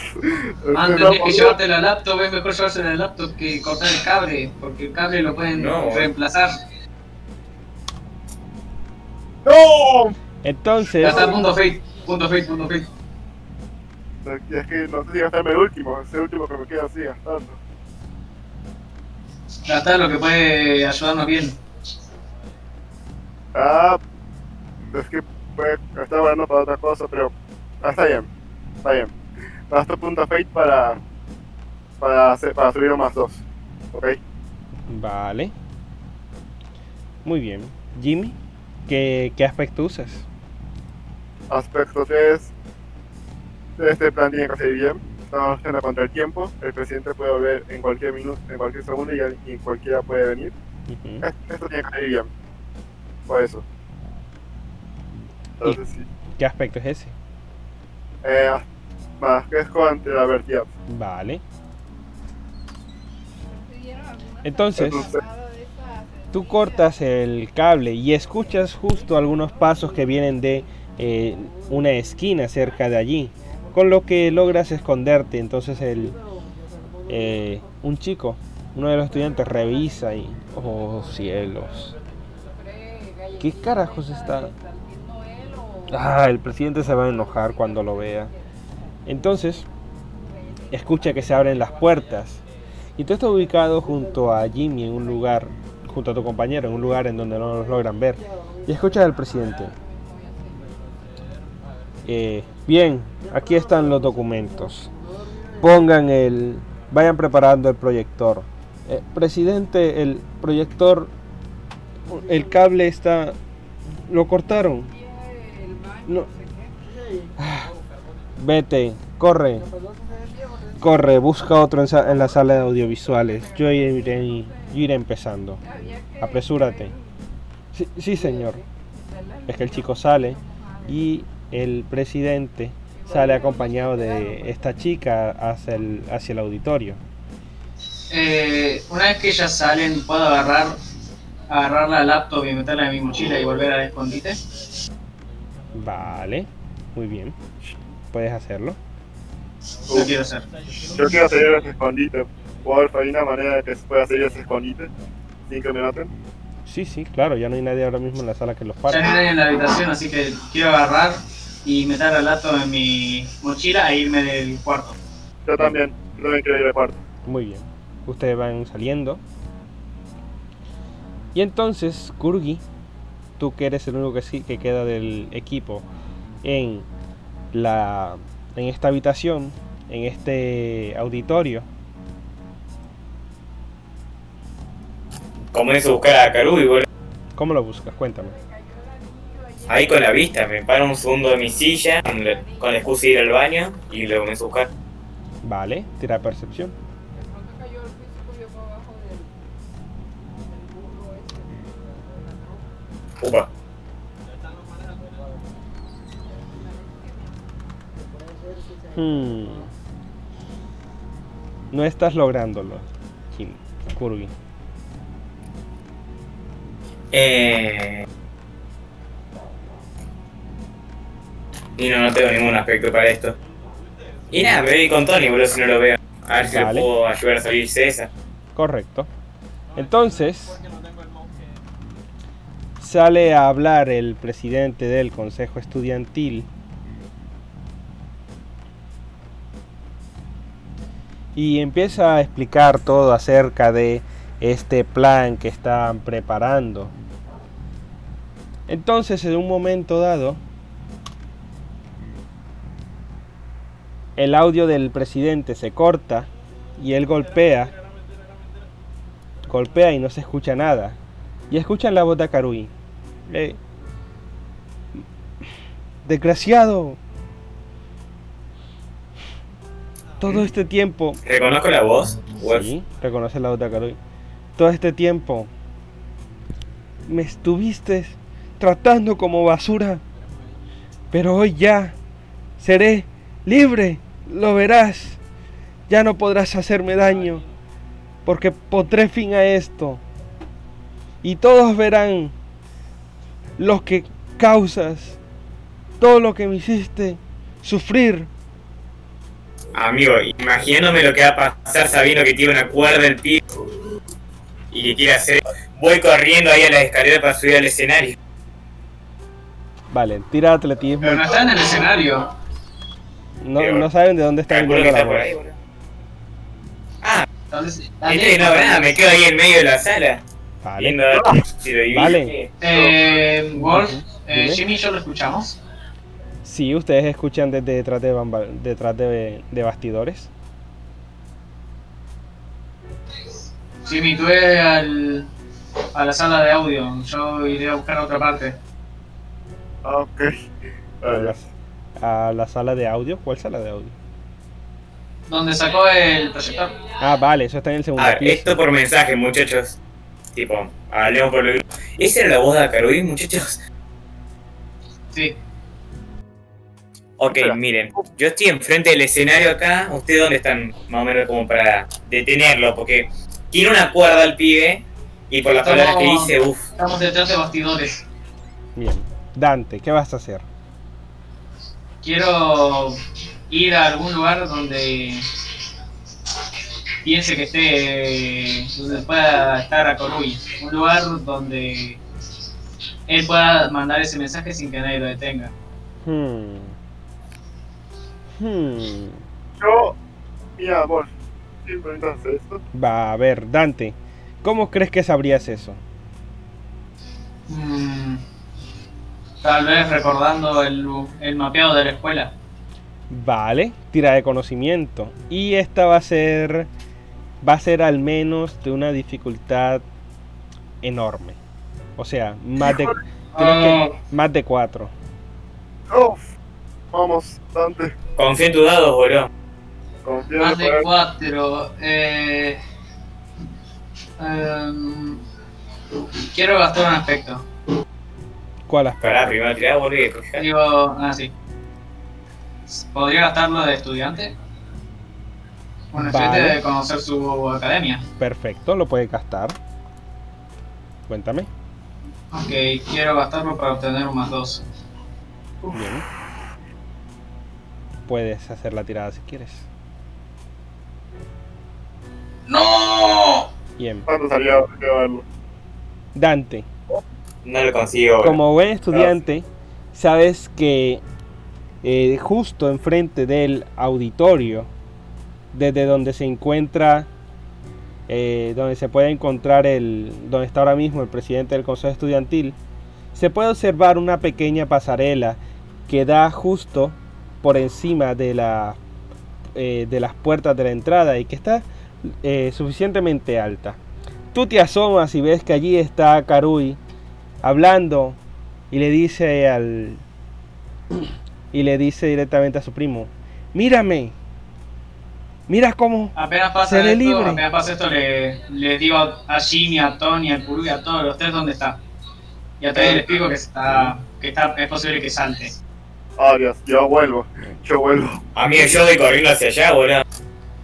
(laughs) Antes tienes que llevarte la laptop, es mejor llevarse la laptop que cortar el cable, porque el cable lo pueden No. reemplazar. ¡No! Entonces, Ya está, punto fate, punto punto. Es que no sé si gastarme el último, es el último que me queda así gastando. Está, lo que puede ayudarnos bien. Ah, es que pues, estaba hablando para otra cosa, pero ah, está bien, está bien. Gasto punto fate para, para, hacer, para subir más dos. ¿Ok? vale. Muy bien. Jimmy, ¿qué, qué aspecto usas? Aspecto 3. Este plan tiene que salir bien. Estamos luchando contra el tiempo. El presidente puede volver en cualquier minuto, en cualquier segundo y, y cualquiera puede venir. Ujú. Es- Esto tiene que salir bien. Por eso. Entonces sí. ¿Qué aspecto es ese? Eh, riesgo ante la. Vale. Entonces, Entonces, tú cortas el cable y escuchas justo algunos pasos que vienen de eh, una esquina cerca de allí, con lo que logras esconderte. Entonces el eh, un chico, uno de los estudiantes revisa y oh cielos, ¿qué carajos está? Ah, el presidente se va a enojar cuando lo vea. Entonces escucha que se abren las puertas y tú estás ubicado junto a Jimmy en un lugar, junto a tu compañero, en un lugar en donde no los logran ver. Y escuchas al presidente. Eh, bien, aquí están los documentos. Pongan el... Vayan preparando el proyector. Eh, presidente, el proyector... El cable está... Lo cortaron. No. Ah, Vete, corre. Corre, busca otro en, en la sala de audiovisuales. Yo iré, yo iré empezando. Apresúrate. Sí, sí, señor. Es que el chico sale y el presidente sale acompañado de esta chica hacia el, hacia el auditorio. Eh, una vez que ellas salen, ¿puedo agarrar agarrar la laptop y meterla en mi mochila y volver al escondite? Vale, muy bien. Puedes hacerlo. Lo quiero hacer. yo quiero salir a ese escondite. Wolf, ¿hay una manera de que se pueda salir a ese escondite sin que me noten? Sí, sí, claro, ya no hay nadie ahora mismo en la sala que los Ya no hay pare. nadie en la habitación, así que quiero agarrar y meter la laptop en mi mochila e irme del cuarto. Yo también, yo también quiero ir al cuarto. Muy bien. Ustedes van saliendo. Y entonces, Kurgi, tú que eres el único que sí que queda del equipo en la en esta habitación, en este auditorio, Comienzo a buscar a Karubi, boludo. ¿cómo lo buscas? Cuéntame. Ahí con la vista, me paro un segundo de mi silla, con la, excusa de ir al baño, y lo comienzo a buscar. Vale, tira percepción. Upa. Hmm. No estás lográndolo, Kim, Kurgi. Eh... Y no, no tengo ningún aspecto para esto. Y nada, me voy con Tony, boludo, si no lo veo. A ver si le puedo ayudar a salirse esa. Correcto. Entonces, sale a hablar el presidente del Consejo Estudiantil y empieza a explicar todo acerca de este plan que están preparando. Entonces, en un momento dado, el audio del presidente se corta y él golpea golpea y no se escucha nada. Y escuchan la voz de Karui. Eh, desgraciado. Todo este tiempo. ¿Reconozco la voz? Sí, reconoce la voz de Karui. Todo este tiempo me estuviste tratando como basura. Pero hoy ya seré libre. Lo verás. Ya no podrás hacerme daño porque pondré fin a esto. Y todos verán lo que causas, todo lo que me hiciste sufrir. Amigo, imaginándome lo que va a pasar sabiendo que tiene una cuerda el piso y que quiere hacer. Voy corriendo ahí a la escalera para subir al escenario. Vale, tira atletismo. Pero no está en el escenario. No, no saben de dónde está viniendo la voz. Ah, Entonces, este no nada, me quedo ahí en medio de la sala. Vale. Viendo a ver si lo divino. Vale. Eh, Wolf, eh. Jimmy y yo lo escuchamos. Sí, ustedes escuchan desde detrás de, bamba- detrás de, de bastidores. Jimmy, tú ve al, a la sala de audio. Yo iré a buscar a otra parte. Ah, ok. A la, a la sala de audio. ¿Cuál sala de audio? Donde sacó el proyector. Ah, vale, eso está en el segundo A ver, piso. esto por mensaje, muchachos. Tipo, hablemos por lo que. ¿Esa era la voz de Akarubi, muchachos? Sí. Ok, Espera. miren, yo estoy enfrente del escenario acá. ¿Ustedes dónde están? Más o menos como para detenerlo, porque tiene una cuerda al pibe y por las Estamos- palabras que dice, uff. Estamos detrás de bastidores. Bien. Dante, ¿qué vas a hacer? Quiero ir a algún lugar donde piense que esté, donde pueda estar a Corui. Un lugar donde él pueda mandar ese mensaje sin que nadie lo detenga. Hmm. Hmm. Yo, mi amor, si me preguntas esto, Va, a ver, Dante, ¿cómo crees que sabrías eso? Mm, tal vez recordando el, el mapeado de la escuela. Vale, tira de conocimiento. Y esta va a ser. Va a ser al menos de una dificultad enorme. O sea, más de. que- más de 4. ¡Uf! Vamos, Dante, Confía en tus dados, boludo. confía en Más de poder. cuatro. Eh, em, quiero gastar un aspecto. ¿Cuál aspecto? Pará, primero tirá, boludo. Digo, ah, sí. ¿Podría gastarlo de estudiante? Un estudiante Vale. de conocer su academia. Perfecto, lo puedes gastar. Cuéntame. Ok, quiero gastarlo para obtener un más dos. Bien. Puedes hacer la tirada si quieres. ¡No! Bien. Dante, No lo consigo, como buen estudiante, sabes que eh, justo enfrente del auditorio, desde donde se encuentra, eh, donde se puede encontrar el, donde está ahora mismo el presidente del Consejo Estudiantil, se puede observar una pequeña pasarela que da justo por encima de, la, eh, de las puertas de la entrada y que está eh, suficientemente alta. Tú te asomas y ves que allí está Karui hablando y le dice al y le dice directamente a su primo, mírame, mira cómo Apenas pasa Seré esto, libre. apenas pasa esto, le, le digo a Jimmy, a Tony, a Kuru y a todos los tres dónde está. Y a todos les explico que está, que está, es posible que salte. Ah, Dios, yo vuelvo, yo vuelvo. Amigo, yo voy corriendo hacia allá, boludo.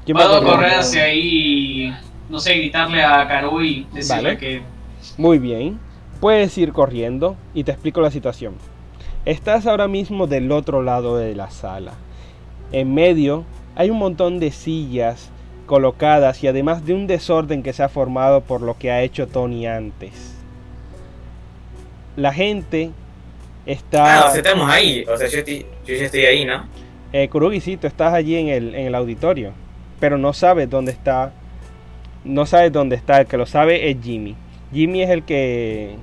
¿Quién va Puedo corriendo? correr hacia ahí y, no sé, gritarle a Karui, decirle Vale. que Muy bien, puedes ir corriendo y te explico la situación. Estás ahora mismo del otro lado de la sala. En medio hay un montón de sillas colocadas y además de un desorden que se ha formado por lo que ha hecho Tony antes. La gente está... Ah, o sea, estamos ahí. O sea, yo, estoy, yo ya estoy ahí, ¿no? Eh, Kurugi, sí, tú estás allí en el, en el auditorio, pero no sabes dónde está. No sabes dónde está. El que lo sabe es Jimmy. Jimmy es el que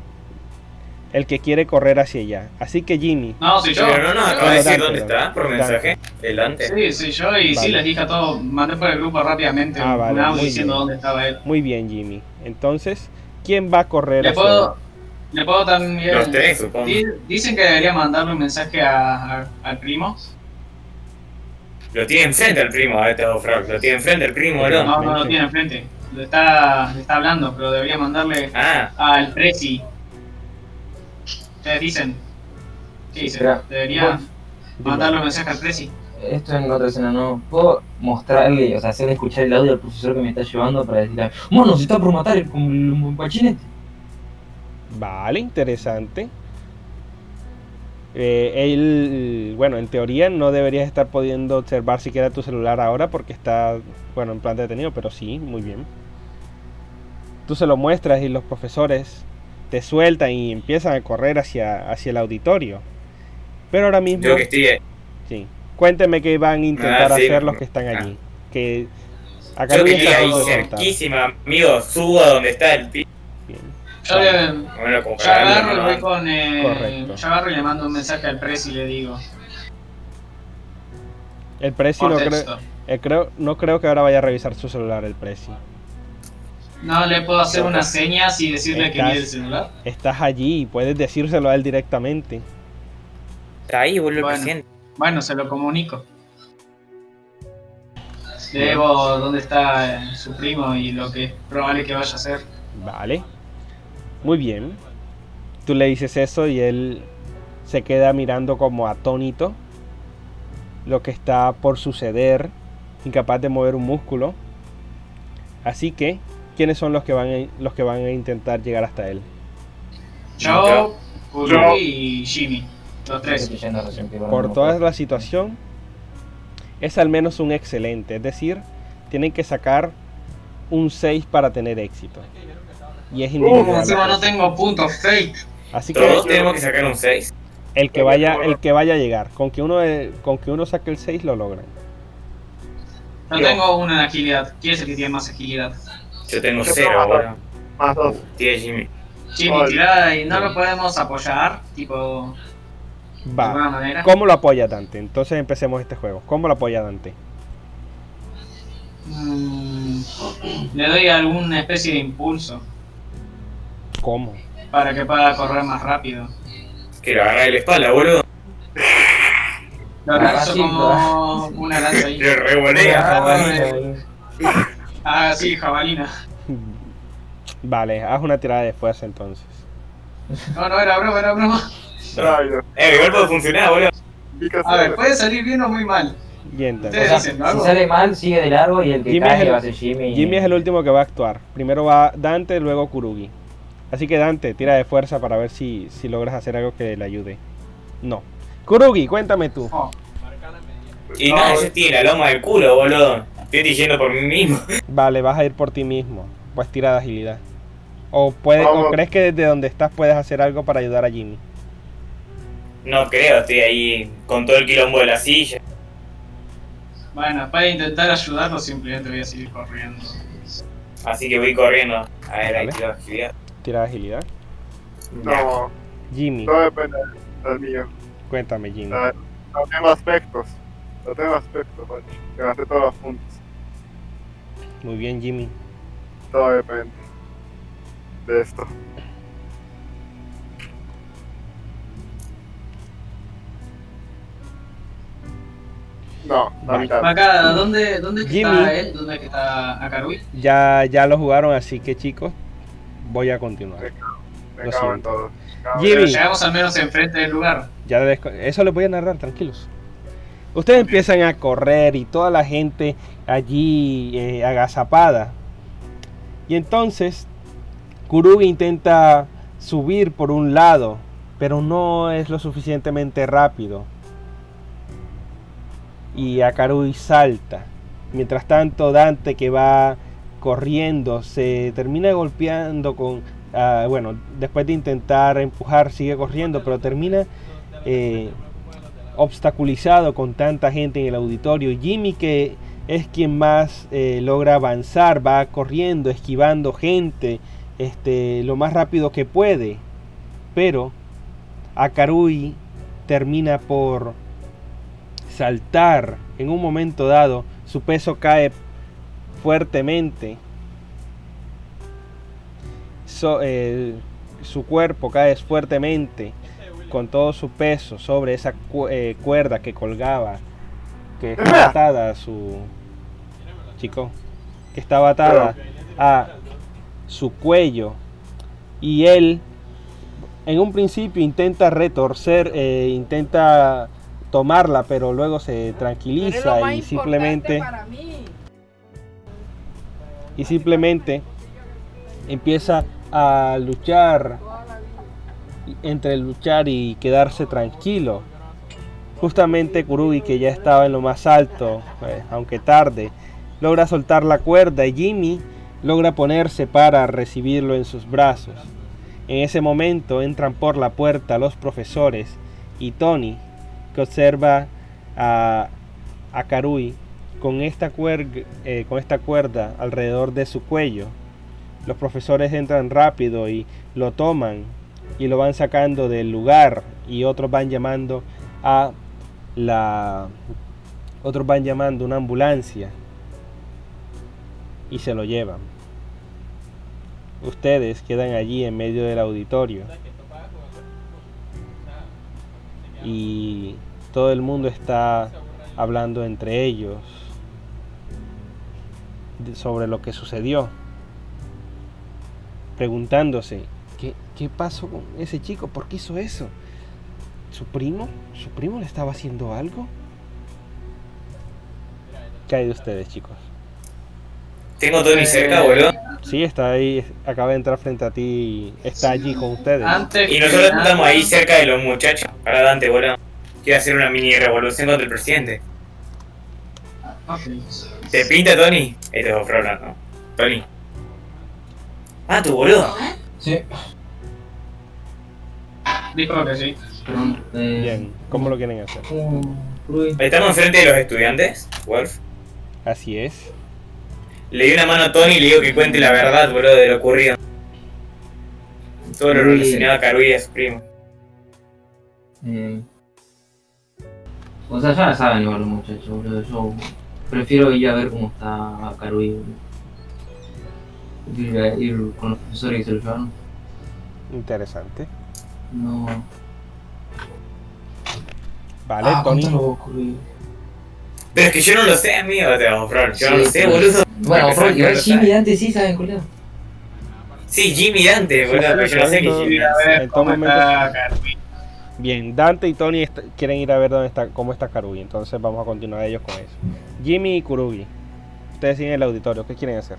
el que quiere correr hacia allá. Así que Jimmy, No, soy yo. Pero no nos Soy acaba de decir dónde Dante. está por mensaje. El Dante. yo. Sí, soy yo y sí les dije a todos, mandé por el grupo rápidamente Ah, un vale, audio muy diciendo bien. dónde estaba él. muy bien Jimmy. Entonces, ¿quién va a correr Le hacia puedo, le puedo también... Los tres, supongo. Di- Dicen que debería mandarle un mensaje a- a- al primo. Lo tiene enfrente el primo, a este Frog. Lo tiene enfrente el primo, boludo. No, no lo tiene enfrente. Lo está, le está hablando, pero debería mandarle Ah, al Prezi. Ustedes dicen. ¿Qué dicen? Espera, Debería vos- mandarle un mensaje al Prezi. Esto en otra escena no. Puedo mostrarle, o sea, hacerle escuchar el audio al profesor que me está llevando para decirle, Mono, se está por matar el, el, el guachinete". Vale, interesante. Eh, él, bueno, en teoría no deberías estar pudiendo observar siquiera tu celular ahora porque está, bueno, en plan detenido, pero sí, muy bien. Tú se lo muestras y los profesores te sueltan y empiezan a correr hacia, hacia el auditorio. Pero ahora mismo, yo que estoy ahí. sí. Cuénteme qué van a intentar Ah, sí. hacer los que están allí. Que acá Yo que ahí cerquísima, amigo. Subo a donde está el pi. Yo, le, Bueno, yo agarro voy con. eh, yo agarro y le mando un mensaje al Prezi y le digo. El precio Por no creo, eh, creo, no creo que ahora vaya a revisar su celular el precio. No le puedo hacer unas señas y decirle que Estás- mire el celular. Estás allí y puedes decírselo a él directamente. Está ahí, el Bueno. presidente. Bueno, se lo comunico. Le debo dónde está eh, su primo y lo que es probable que vaya a hacer. Vale. Muy bien. Tú le dices eso y él se queda mirando como atónito. lo que está por suceder, incapaz de mover un músculo. Así que, ¿quiénes son los que van a, los que van a intentar llegar hasta él? Yo, Kurugi y Jimmy. Los tres. Por toda la situación, es al menos un excelente. Es decir, tienen que sacar un 6 para tener éxito. Y es individual. no tengo puntos fake. Así que Todos tenemos que sacar un 6. el que vaya, el que vaya a llegar, con que uno con que uno saque el 6 lo logran. No Yo. tengo una en agilidad. ¿Quién es el que tiene más agilidad? Yo tengo Yo 0, tengo boludo. Más dos. Tiene Jimmy. Jimmy, tirá y no lo podemos apoyar, tipo, de alguna Va. manera. ¿Cómo lo apoya Dante? Entonces empecemos este juego. ¿Cómo lo apoya Dante? Mm, le doy alguna especie de impulso ¿Cómo? para que pueda correr más rápido. Que agarra de la espalda, boludo. Lo Ah, lanzo sí, como una lanza ahí. Le revolea. Ah, Ah, sí, jabalina. Vale, haz una tirada de fuerza entonces. No, no, era broma, era broma. Eh, igual puede funcionar, boludo. A ver, puede salir bien o muy mal. Y entonces. Ustedes O sea, dicen, ¿lo si sale mal, sigue de largo y el que Jimmy es cae el- va a ser Jimmy. Jimmy es el último que va a actuar. Primero va Dante, luego Kurugi. Así que Dante, tira de fuerza para ver si, si logras hacer algo que le ayude. No. Kurugi, cuéntame tú. Oh, Y No, nada, tiene la loma del culo, boludo. Estoy diciendo por mí mismo. (laughs) Vale, vas a ir por ti mismo. Pues tira de agilidad. O, puede, o crees que desde donde estás puedes hacer algo para ayudar a Jimmy. No creo, estoy ahí con todo el quilombo de la silla. Bueno, para intentar ayudarlo simplemente voy a seguir corriendo. Así que voy corriendo. A ver, ahí tiro actividad. Tira de agilidad. No, Jimmy, no depende del mío. cuéntame Jimmy. No, no tengo aspectos. No tengo aspectos. Que gasté todos los puntos. Muy bien Jimmy. Todo depende de esto. No, la mitad. Acá, ¿dónde, dónde Jimmy. está él? ¿Dónde está Akarui? Ya, ya lo jugaron, así que chicos, voy a continuar. Me lo cago en siento. todo. Me cago Jimmy. Llegamos al menos enfrente del lugar. Ya eso les voy a narrar, tranquilos. Ustedes empiezan a correr y toda la gente allí eh, agazapada. Y entonces Kurugi intenta subir por un lado, pero no es lo suficientemente rápido. Y Akarui salta. Mientras tanto Dante que va corriendo se termina golpeando con... ah, bueno, después de intentar empujar sigue corriendo, pero termina eh, obstaculizado con tanta gente en el auditorio. Jimmy que es quien más eh, logra avanzar, va corriendo, esquivando gente, este, lo más rápido que puede. Pero Akarui termina por saltar en un momento dado, su peso cae fuertemente. So- eh, su cuerpo cae fuertemente con todo su peso sobre esa cu- eh, cuerda que colgaba, que estaba (coughs) atada a su chico, que estaba atada a su cuello y él en un principio intenta retorcer, eh, intenta tomarla, pero luego se tranquiliza y simplemente y simplemente empieza a luchar entre luchar y quedarse tranquilo. Justamente Kurugi, que ya estaba en lo más alto, eh, aunque tarde, logra soltar la cuerda y Jimmy logra ponerse para recibirlo en sus brazos. En ese momento entran por la puerta los profesores y Tony, que observa a, a con esta, eh, con esta cuerda alrededor de su cuello. Los profesores entran rápido y lo toman y lo van sacando del lugar y otros van llamando a la otros van llamando una ambulancia y se lo llevan. Ustedes quedan allí en medio del auditorio y todo el mundo está hablando entre ellos sobre lo que sucedió, preguntándose ¿qué, qué pasó con ese chico, por qué hizo eso, su primo, su primo le estaba haciendo algo. ¿Qué hay de ustedes, chicos? Tengo a Tony Eh, cerca, boludo. Sí, está ahí, acaba de entrar frente a ti y está allí con ustedes. Antes Y nosotros nada- estamos ahí cerca de los muchachos. Para adelante, boludo. Quiero hacer una mini revolución contra el presidente. Ok. ¿Te pinta, Tony? Este es otro hablando. Tony. Ah, tu boludo. Sí, Dijo que sí. Eh, Bien, ¿cómo lo quieren hacer? Rubí. Estamos enfrente de los estudiantes, Wolf. Así es. Le di una mano a Tony y le digo que cuente la verdad, boludo, de lo ocurrido. Todo lo relacionado a Karuy y a su primo. Eh, o sea, ya saben igual los muchachos, boludo. Yo prefiero ir a ver cómo está Karui, ir, a- ir con los profesores que se lo. Interesante. No. Vale, ah, Tony. Pero es que yo no lo sé, amigo, te a ofrecer. Yo no lo sé, boludo. Bueno, igual Jimmy. Dante sí saben, culiado. Sí, Jimmy Dante, Sí, boludo, sí, pero yo no sé que. Jimmy a ver En todo momento-. Bien, Dante y Tony est- quieren ir a ver dónde está, cómo está Karugi, entonces vamos a continuar ellos con eso. Jimmy y Kurugi, ustedes siguen el auditorio, ¿qué quieren hacer?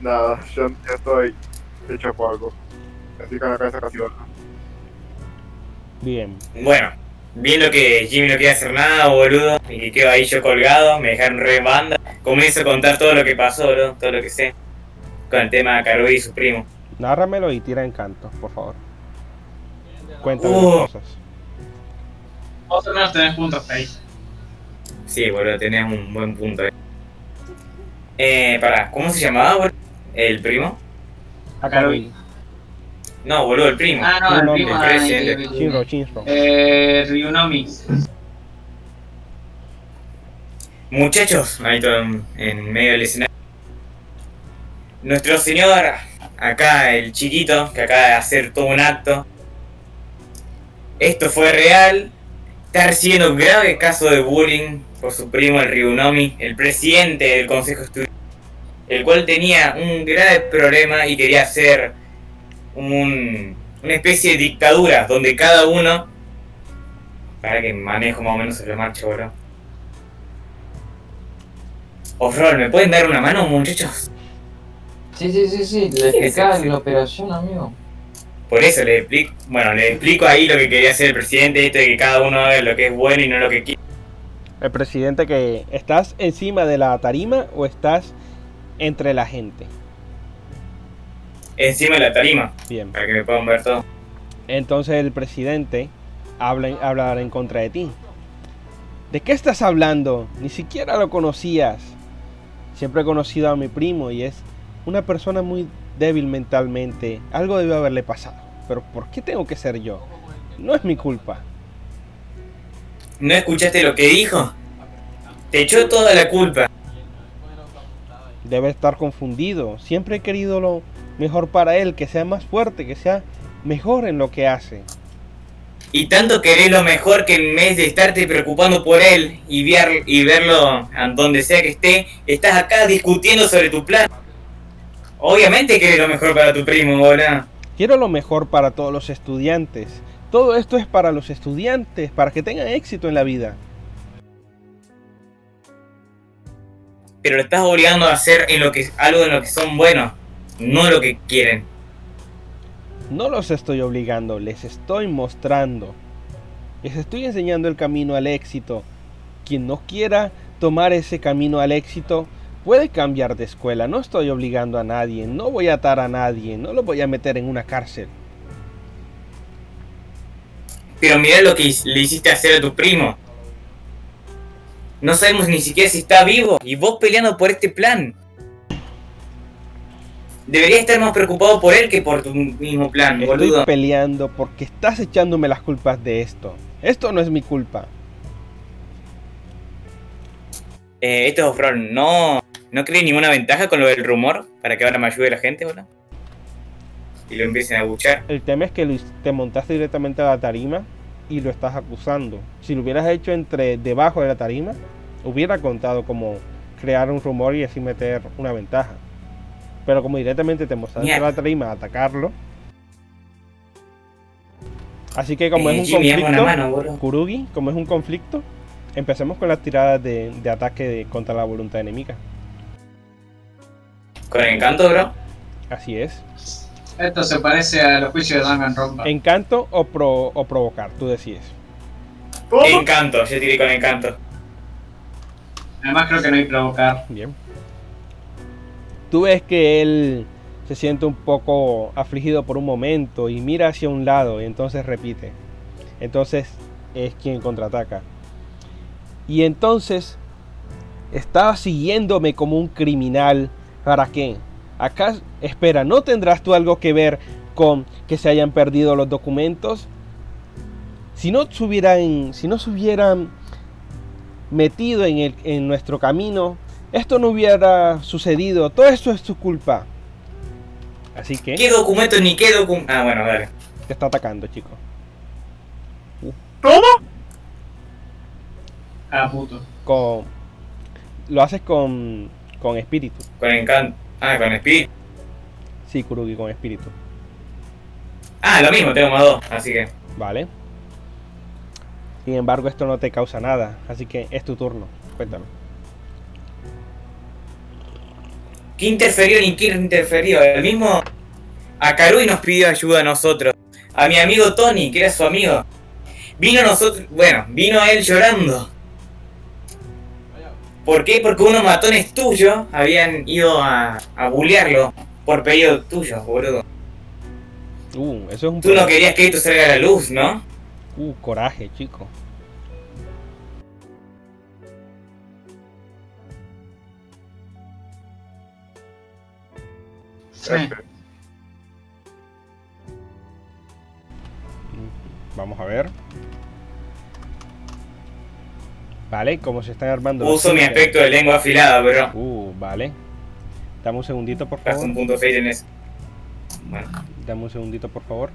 Nada, yo ya estoy hecho polvo. Así con la cabeza casi baja. Bien, Bueno, viendo que Jimmy no quiere hacer nada, boludo, y que quedo ahí yo colgado, me dejaron re en banda, comienzo a contar todo lo que pasó, boludo, todo lo que sé, con el tema de Karuy y su primo. nárramelo y tira encanto, por favor. Cuéntame Uh. las cosas. Vos al menos tenés puntos ahí. Sí, boludo, tenés un buen punto ahí. Eh, pará, ¿cómo se llamaba, boludo? ¿El primo? A Karugi. No, boludo, el primo. Ah, no, No, el no, primo. el ah, presidente. Shinro, Shinro. Eh, Ryunomi. Muchachos, ahí todo en, en medio del escenario. Nuestro señor, acá el chiquito, que acaba de hacer todo un acto. Esto fue real. Está recibiendo un grave caso de bullying por su primo, el Ryunomi, el presidente del consejo estudiantil, el cual tenía un grave problema y quería hacer un, una especie de dictadura donde cada uno. Para que manejo más o menos la marcha, boludo. Off-roll, ¿me pueden dar una mano, muchachos? Sí, sí, sí, sí. Le explicaba la operación, amigo. Por eso les explico, bueno, les explico ahí lo que quería hacer el presidente, esto de que cada uno haga lo que es bueno y no lo que quiere. El presidente que estás encima de la tarima o estás entre la gente. Encima de la tarima, Bien. para que me puedan ver todo. Entonces el presidente habla, habla en contra de ti. ¿De qué estás hablando? Ni siquiera lo conocías. Siempre he conocido a mi primo y es una persona muy débil mentalmente. Algo debe haberle pasado. Pero ¿por qué tengo que ser yo? No es mi culpa. ¿No escuchaste lo que dijo? Te echó toda la culpa. Debe estar confundido. Siempre he querido lo mejor para él, que sea más fuerte, que sea mejor en lo que hace. Y tanto querés lo mejor que en vez de estarte preocupando por él y, ver- y verlo a donde sea que esté, estás acá discutiendo sobre tu plan. Obviamente querés lo mejor para tu primo, boludo. Quiero lo mejor para todos los estudiantes. Todo esto es para los estudiantes, para que tengan éxito en la vida. Pero lo estás obligando a hacer en lo que, algo en lo que son buenos, no lo que quieren. No los estoy obligando, les estoy mostrando. Les estoy enseñando el camino al éxito. Quien no quiera tomar ese camino al éxito puede cambiar de escuela. No estoy obligando a nadie, no voy a atar a nadie, no lo voy a meter en una cárcel. Pero mira lo que le hiciste hacer a tu primo. No sabemos ni siquiera si está vivo y vos peleando por este plan. Deberías estar más preocupado por él que por tu mismo plan, Estoy boludo. peleando porque estás echándome las culpas de esto. Esto no es mi culpa. Eh, esto es off-road. ¿No, ¿No crees ninguna ventaja con lo del rumor para que ahora me ayude la gente, boludo? Y lo empiecen a buchar. El tema es que te montaste directamente a la tarima y lo estás acusando. Si lo hubieras hecho entre debajo de la tarima, hubiera contado como crear un rumor y así meter una ventaja. Pero como directamente te mostraste a la tarima a atacarlo. Así que como Eh, es un Jimmy, una conflicto, mano. Kurugi, como es un conflicto, empecemos con las tiradas de, de ataque de- contra la voluntad enemiga. Con encanto, bro. Así es. Esto se parece a los juicios de Danganronpa. Encanto o, pro- o provocar, tú decides. ¿Cómo? Encanto, yo tiré con encanto. Además creo que no hay provocar. Bien. Tú ves que él se siente un poco afligido por un momento y mira hacia un lado y entonces repite. Entonces es quien contraataca. Y entonces estaba siguiéndome como un criminal. ¿Para qué? Acá, espera, ¿no tendrás tú algo que ver con que se hayan perdido los documentos? Si no se hubieran, si no se hubieran metido en, el, en nuestro camino, esto no hubiera sucedido. Todo esto es tu culpa. Así que ¿Qué documento ni qué documento? Ah, bueno, dale. te está atacando, chico. ¿Cómo? Ah, puto. Con, lo haces con, con espíritu. Con encanto. Ah, con espíritu. Sí, Kurugi, con espíritu. Ah, lo mismo, tengo más dos, así que. Vale. Sin embargo, esto no te causa nada. Así que es tu turno. Cuéntame. ¿Qué interferió ni qué interferió? El mismo. Akarui nos pidió ayuda a nosotros. A mi amigo Tony, que era su amigo. Vino a nosotros. Bueno, vino él llorando. ¿Por qué? Porque unos matones tuyos habían ido a, a bullearlo por pedido tuyo, boludo. Uh, eso es un Tú no querías que esto salga a la luz, ¿no? Uh, coraje, chico. Sí. Vamos a ver. Vale, como se están armando. Uso mi aspecto de lengua afilada, bro. Uh, vale. Dame un segundito, por Haz favor. un punto face en eso. Bueno, Dame un segundito, por favor.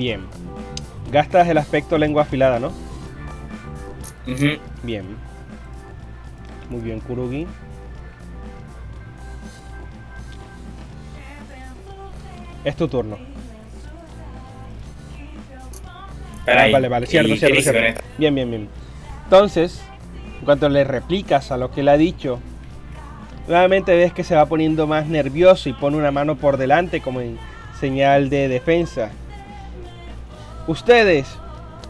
Bien. Gastas el aspecto lengua afilada, ¿no? Bien. Muy bien, Kurugi. Es tu turno. Ah, ahí. vale, vale, cierto, ¿Y qué cierto, cierto. Bien, bien, bien. Entonces, en cuanto le replicas a lo que le ha dicho, nuevamente ves que se va poniendo más nervioso y pone una mano por delante como en señal de defensa. Ustedes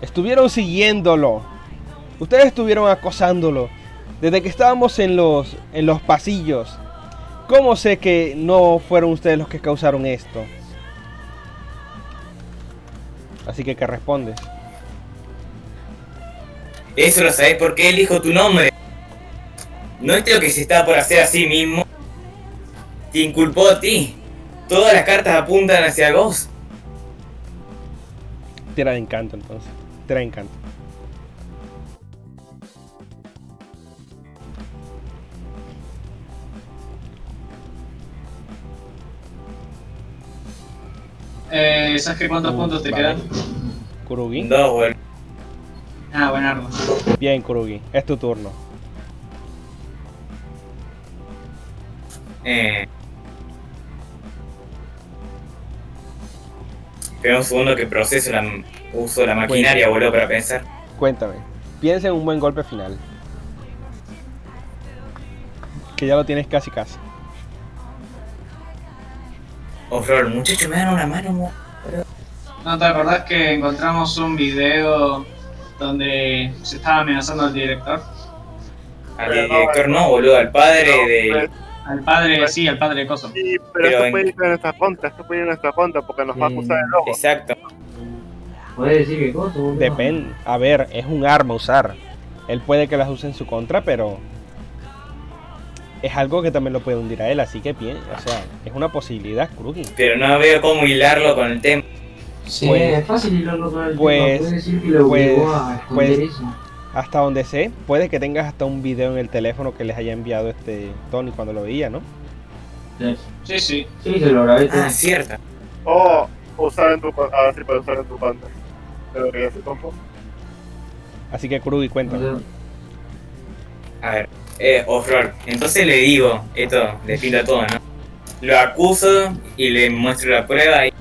estuvieron siguiéndolo. Ustedes estuvieron acosándolo desde que estábamos en los en los pasillos. ¿Cómo sé que no fueron ustedes los que causaron esto? Así que ¿qué respondes? Eso lo sabés porque él dijo tu nombre. ¿No es lo que se está por hacer a sí mismo? Te inculpó a ti. Todas las cartas apuntan hacia vos. Tira de encanto entonces. Tira de encanto. Eh, ¿Sabes qué cuántos Uh, puntos te vale. quedan? Kurugi. Dos, bueno. Ah, buenardo. Bien, Kurugi. Es tu turno. Eh. Espera un segundo que proceso la, uso la maquinaria, boludo, para pensar. Cuéntame. Piensa en un buen golpe final. Que ya lo tienes casi casi. Oh, Flor, muchachos, me dan una mano, mo- ¿No te acordás que encontramos un video donde se estaba amenazando al director? Al director no, boludo, al padre No, de. Al padre, sí, al padre de Coso. Sí, pero, Pero esto en- puede ir en nuestra contra, esto puede ir en nuestra contra porque nos va a acusar de robo. Exacto. Puedes decir que boludo. Depende. A ver, es un arma usar. Él puede que las use en su contra, pero es algo que también lo puede hundir a él. Así que bien, o sea, es una posibilidad, Kurugi. Pero no veo cómo hilarlo con el tema. Sí, Pues- es fácil hilarlo con el pues- tema. Puedes decir que lo pues- obligó a esconder pues- eso. Hasta donde sé, puede que tengas hasta un video en el teléfono que les haya enviado este Tony cuando lo veía, ¿no? Sí, Sí, sí. sí, se lo grabé. Ah, cierto. O, usar en tu co- ah, sí, para usar en tu pantalla. Pero que ya se tomó. Así que Kurugi, cuéntame. A ver, eh, Ofror, entonces le digo, esto le pinta todo, ¿no? Lo acuso y le muestro la prueba y,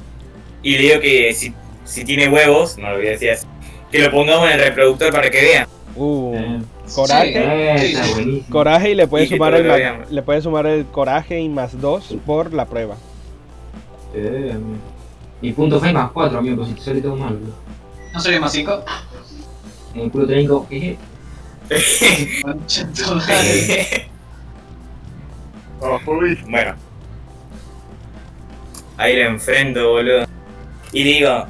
y le digo que si, si tiene huevos, no lo voy a decir así, que lo pongamos en el reproductor para que vean. Uh, Eh, coraje. Sí, está sí. buenísimo. Coraje y le puede Y que sumar el le puede sumar el coraje y más 2 por la prueba. Eh. Y punto fe más 4, amigo, pues si te sale todo mal. bro. ¿No sería más 5? En el culo técnico, (laughs) jeje. Bueno. Ahí lo enfrento, boludo. Y le digo,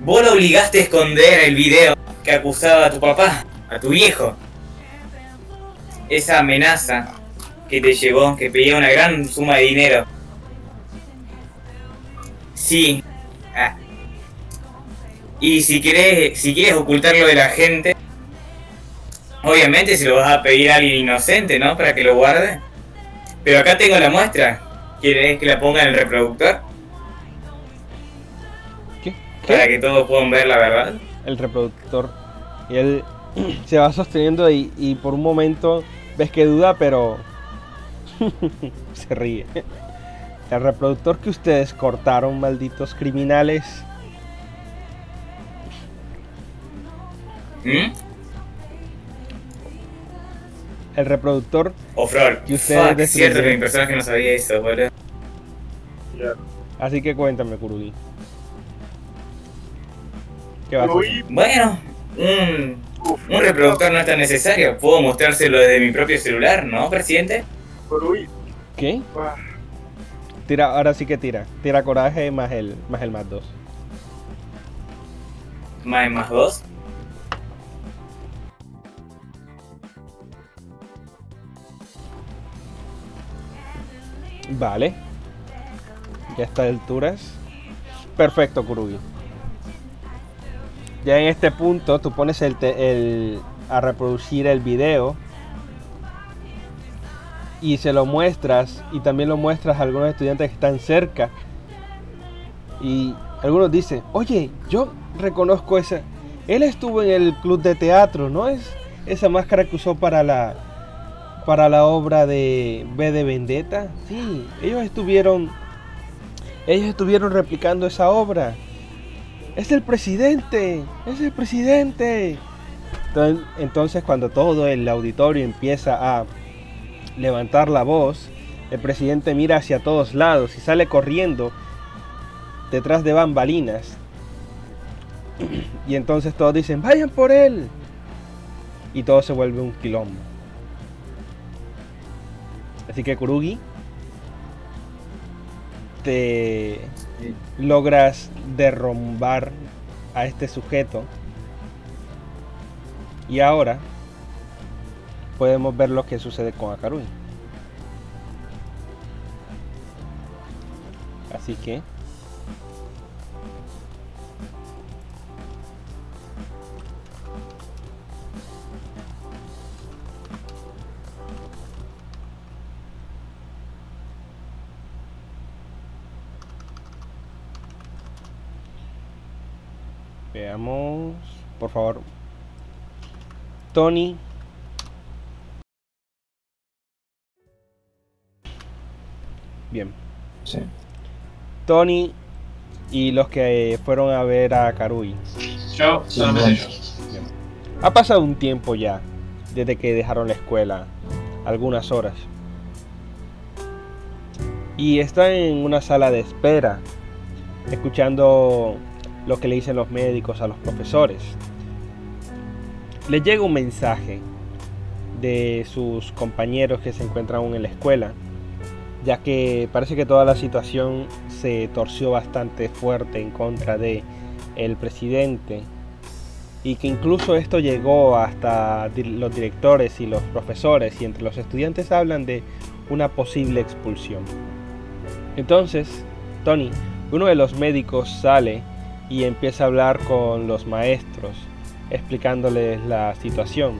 vos lo obligaste a esconder el video que acusaba a tu papá, a tu viejo. Esa amenaza que te llegó, que pedía una gran suma de dinero. Sí. Ah. Y si querés, si quieres ocultarlo de la gente, obviamente se lo vas a pedir a alguien inocente, ¿no? Para que lo guarde. Pero acá tengo la muestra. ¿Quieres que la ponga en el reproductor? ¿Qué? Para ¿Qué? que todos puedan ver la verdad. El reproductor. Y él (clears throat) se va sosteniendo y, y por un momento ves que duda, pero (laughs) se ríe. El reproductor que ustedes cortaron, malditos criminales. ¿Mm? El reproductor O Flor. Y ustedes Fuck, es cierto que mi personaje no sabía eso, boludo. Ya. Así que cuéntame, Kurugi. ¿Qué vas a hacer? Bueno, un, un reproductor no es tan necesario. Puedo mostrárselo desde mi propio celular, ¿no, presidente? ¿Qué? Tira, ahora sí que tira. Tira coraje más el más el más 2. Más más dos. Vale. Ya está alturas. Perfecto, Kurugi. Ya en este punto tú pones el, a reproducir el video y se lo muestras y también lo muestras a algunos estudiantes que están cerca y algunos dicen, oye, yo reconozco esa, él estuvo en el club de teatro, ¿no es esa máscara que usó para la para la obra de B de Vendetta? Sí, ellos estuvieron ellos estuvieron replicando esa obra. Es el presidente, es el presidente. Entonces, cuando todo el auditorio empieza a levantar la voz, el presidente mira hacia todos lados y sale corriendo detrás de bambalinas. Y entonces todos dicen, vayan por él. Y todo se vuelve un quilombo. Así que Kurugi, te logras derrumbar a este sujeto. Y ahora podemos ver lo que sucede con Akarui. Así que veamos, por favor. Tony. Bien. Sí. Tony y los que fueron a ver a Karui. Yo, solamente yo. Ha pasado un tiempo ya desde que dejaron la escuela, algunas horas. Y están en una sala de espera, escuchando lo que le dicen los médicos a los profesores. Les llega un mensaje de sus compañeros que se encuentran aún en la escuela, ya que parece que toda la situación se torció bastante fuerte en contra de el presidente y que incluso esto llegó hasta los directores y los profesores y entre los estudiantes hablan de una posible expulsión. Entonces, Tony, uno de los médicos sale y empieza a hablar con los maestros, explicándoles la situación.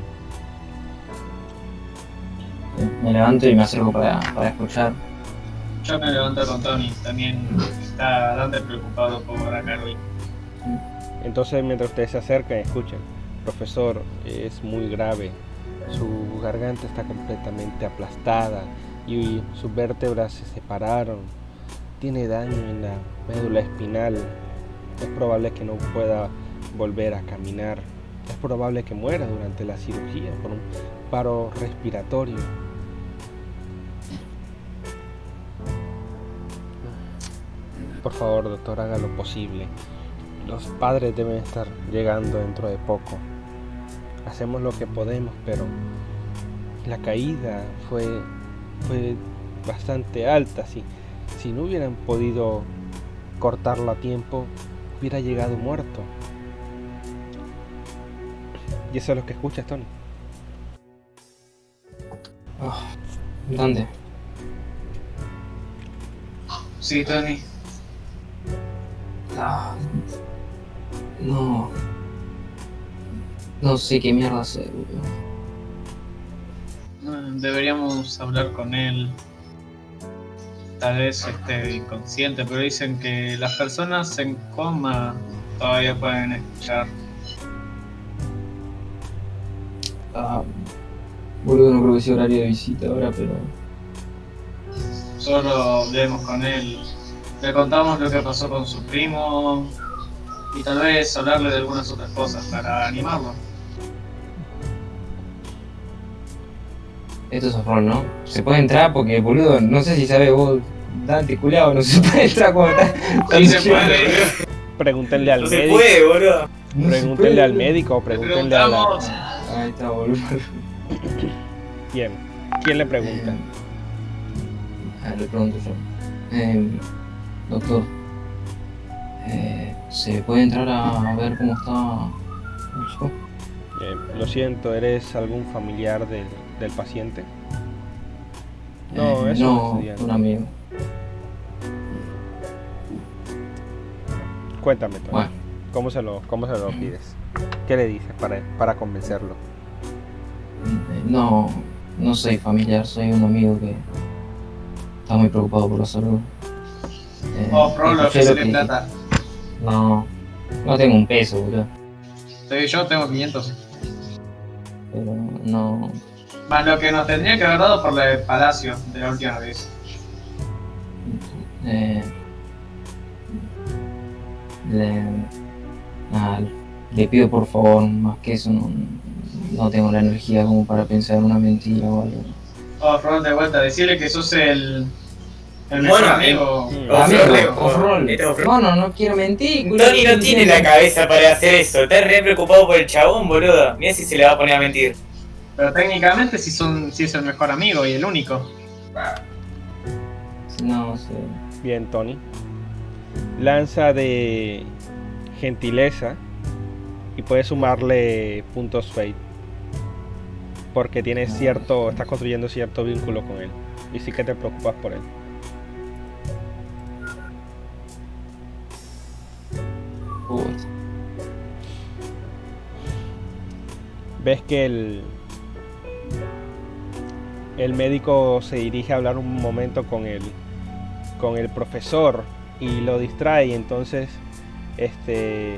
Me levanto y me acerco para, para escuchar. Yo me levanto con Tony. También está Dante preocupado por Akarui. Entonces, mientras ustedes se acercan, escuchen, profesor, es muy grave. Su garganta está completamente aplastada y sus vértebras se separaron. Tiene daño en la médula espinal. Es probable que no pueda volver a caminar. Es probable que muera durante la cirugía por un paro respiratorio. Por favor, doctor, haga lo posible. Los padres deben estar llegando dentro de poco. Hacemos lo que podemos, pero la caída fue, fue bastante alta. Si, si no hubieran podido cortarlo a tiempo, hubiera llegado muerto. Y eso es lo que escuchas, Tony. ¿Dónde? Sí, Tony. Ah, no. No sé qué mierda hacer, Deberíamos hablar con él. Tal vez esté inconsciente, pero dicen que las personas en coma todavía pueden escuchar. Ah, boludo, no creo que sea horario de visita ahora, pero. Solo hablemos con él. Le contamos lo que pasó con su primo y tal vez hablarle de algunas otras cosas para animarlo. Esto es horror, ¿no? Se puede entrar porque, boludo, no sé si sabes vos, Dante culiado, no se (laughs) puede entrar como está. Sí se puede. Pregúntenle al No se médico. puede, boludo. No se Pregúntenle puede. al médico pregúntenle a la... Ahí está, boludo. ¿Quién? ¿Quién le pregunta? Ah, le pregunto yo. Eh, doctor, eh, ¿se puede entrar a ver cómo está el chico? Eh, lo siento, ¿eres algún familiar del, del paciente? No, Eh, eso no, un amigo. Cuéntame, Tony. Bueno, ¿Cómo se lo, cómo se lo pides? ¿Qué le dices para, para convencerlo? eh, no, no soy familiar, soy un amigo que está muy preocupado por la salud. Eh, Oh, pro, lo escuché lo que que plata. No, no tengo un peso, boludo. Sí, Yo tengo 500. Pero no. Más lo que nos tendría que haber dado por el palacio de la última vez. Eh, le, nada, le pido por favor, más que eso, no, no tengo la energía como para pensar en una mentira o algo. Oh, Ron, de vuelta, decirle que sos el, el mejor Bueno, amigo. Amigo. No, no, no quiero mentir. culo. Tony no tiene la cabeza para hacer eso. Está re preocupado por el chabón, boludo. Mira si se le va a poner a mentir. Pero técnicamente sí, son, sí es el mejor amigo y el único. No sé. Bien, Tony. Lanza de gentileza y puedes sumarle puntos fate. Porque tienes cierto, estás construyendo cierto vínculo con él. Y sí que te preocupas por él. Ves que el, el médico se dirige a hablar un momento con el, con el profesor y lo distrae y entonces este,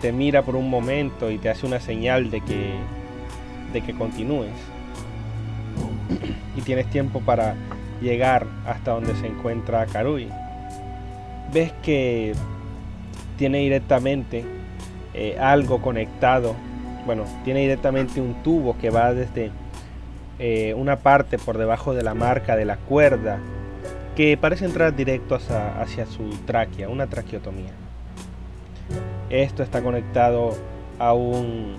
te mira por un momento y te hace una señal de que, de que continúes. Y tienes tiempo para llegar hasta donde se encuentra Karui. Ves que tiene directamente eh, algo conectado bueno, tiene directamente un tubo que va desde eh, una parte por debajo de la marca de la cuerda que parece entrar directo hacia, su tráquea, una traqueotomía. Esto está conectado a un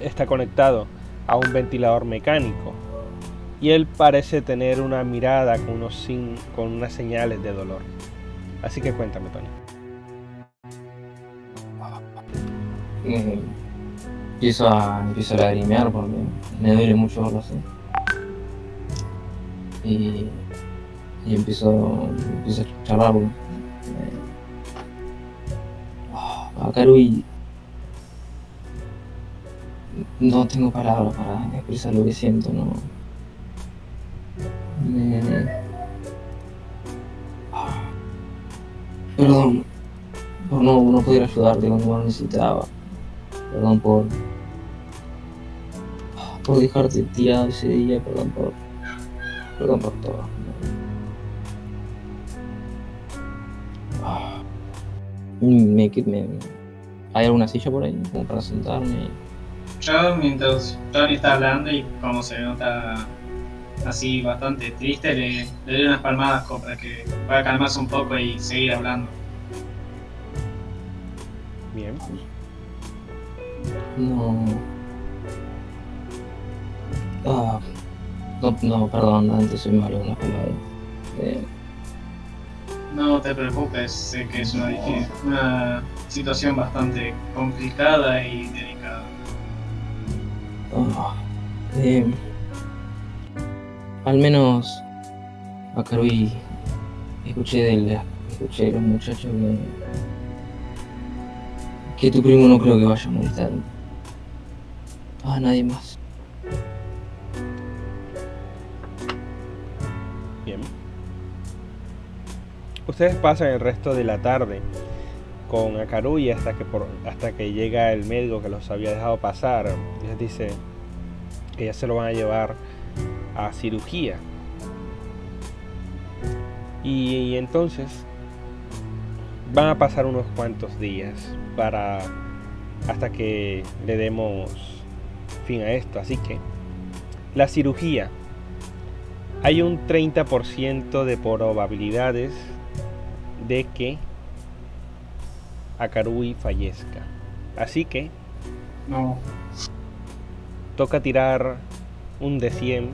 está conectado a un ventilador mecánico y él parece tener una mirada con unos sin- con unas señales de dolor. Así que cuéntame, Tony. Eh, empiezo a, empiezo a lagrimear porque me duele mucho verlo así. Y, y empiezo, a charlar oh, no tengo palabras para expresar lo que siento, no. Ah, perdón por no, no poder ayudarte cuando lo necesitaba. Perdón por. por dejarte tirado ese día, perdón por. perdón por todo. Ah. Me, me, ¿Hay alguna silla por ahí como para sentarme? Yo mientras Tony está hablando y como se nota así bastante triste, le, le doy unas palmadas como para que pueda calmarse un poco y seguir hablando. Bien. No. Ah, no, no, perdón, antes soy malo en las palabras. Eh, No te preocupes, sé que es una, una situación bastante complicada y delicada. ah, eh, al menos a Karui escuché de la- escuché de los muchachos que, que tu primo no creo que vaya a molestar a nadie más. Bien. Ustedes pasan el resto de la tarde con Akaruy hasta que hasta que llega el médico que los había dejado pasar. Les dice que ya se lo van a llevar a cirugía. Y entonces van a pasar unos cuantos días para hasta que le demos fin a esto. Así que la cirugía hay un 30% de probabilidades de que Akarui fallezca. Así que No, toca tirar un de 100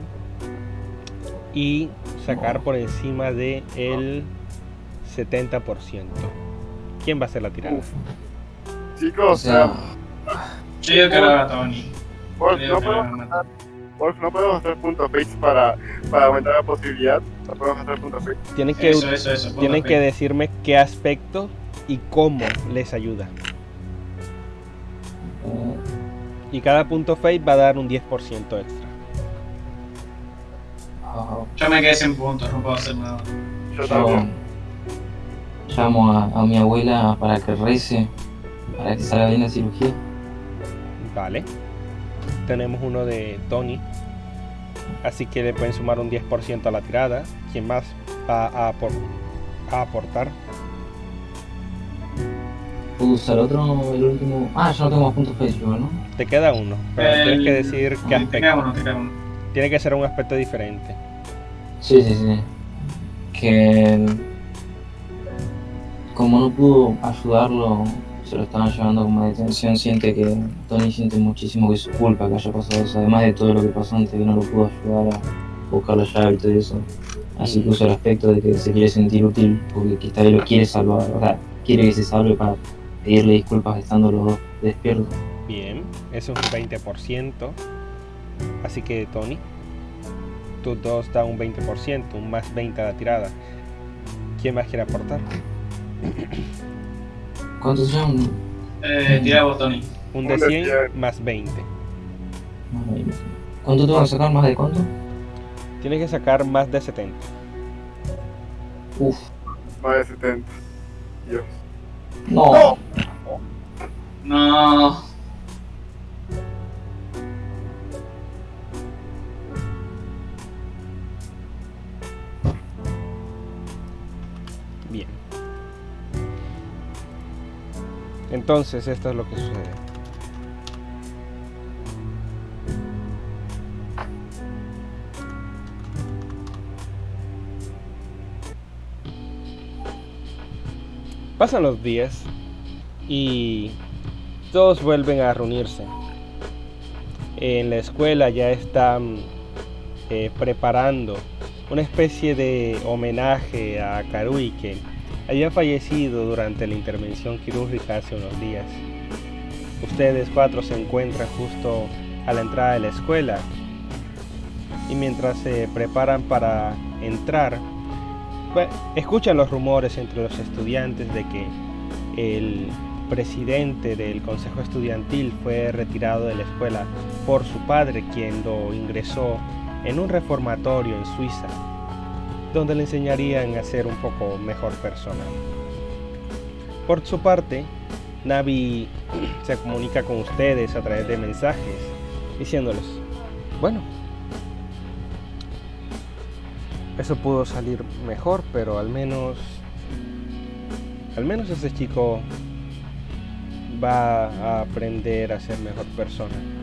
y sacar por encima de el 70%. ¿Quién va a hacer la tirada? Chicos, O sea, yo digo que lo haga Tony. Wolf, no podemos. Wolf, no podemos hacer puntos face para, para aumentar la posibilidad. No podemos hacer puntos face. Tienen que, Eso, eso, eso. tienen que decirme qué aspecto y cómo les ayuda. Y cada punto fate va a dar un 10% extra. Yo me quedé sin puntos, no puedo hacer nada. Yo Yo también. Llamo a, a mi abuela para que rece, para que salga bien la cirugía. Vale. Tenemos uno de Tony. Así que le pueden sumar un 10% a la tirada. ¿Quién más va a, apor- a aportar? ¿Puedo usar otro, el último? Ah, ya no tengo más puntos Facebook, ¿no? Te queda uno. Pero El- tienes que decir qué Te queda aspecto. uno, te queda uno. Tiene que ser un aspecto diferente. Sí, sí, sí. Que como no pudo ayudarlo, se lo estaban llevando como detención, siente que Tony siente muchísimo que es su culpa que haya pasado eso, además de todo lo que pasó antes que no lo pudo ayudar a buscar la llave y todo eso. Así que usa el aspecto de que se quiere sentir útil porque que esta vez lo quiere salvar, o sea, quiere que se salve para pedirle disculpas estando los dos despiertos. Bien. Eso es un 20%. Así que Tony. Tus dos da un 20%. Un más 20 a la tirada. ¿Quién más quiere aportar? ¿Cuántos son? Eh, tira vos, Tony. Un de de 100 100. más 20. ¿Cuánto tengo que sacar? ¿Más de cuánto? Tienes que sacar más de 70. Uf, Más de 70. Dios. no. No. Bien. Entonces, esto es lo que sucede. Pasan los días y todos vuelven a reunirse. En la escuela ya están eh, preparando una especie de homenaje a Karui había fallecido durante la intervención quirúrgica hace unos días. Ustedes cuatro se encuentran justo a la entrada de la escuela y mientras se preparan para entrar, pues, escuchan los rumores entre los estudiantes de que el presidente del consejo estudiantil fue retirado de la escuela por su padre quien lo ingresó en un reformatorio en Suiza, donde le enseñarían a ser un poco mejor persona. Por su parte, Navi se comunica con ustedes a través de mensajes, diciéndoles, bueno, eso pudo salir mejor, pero al menos, al menos ese chico va a aprender a ser mejor persona.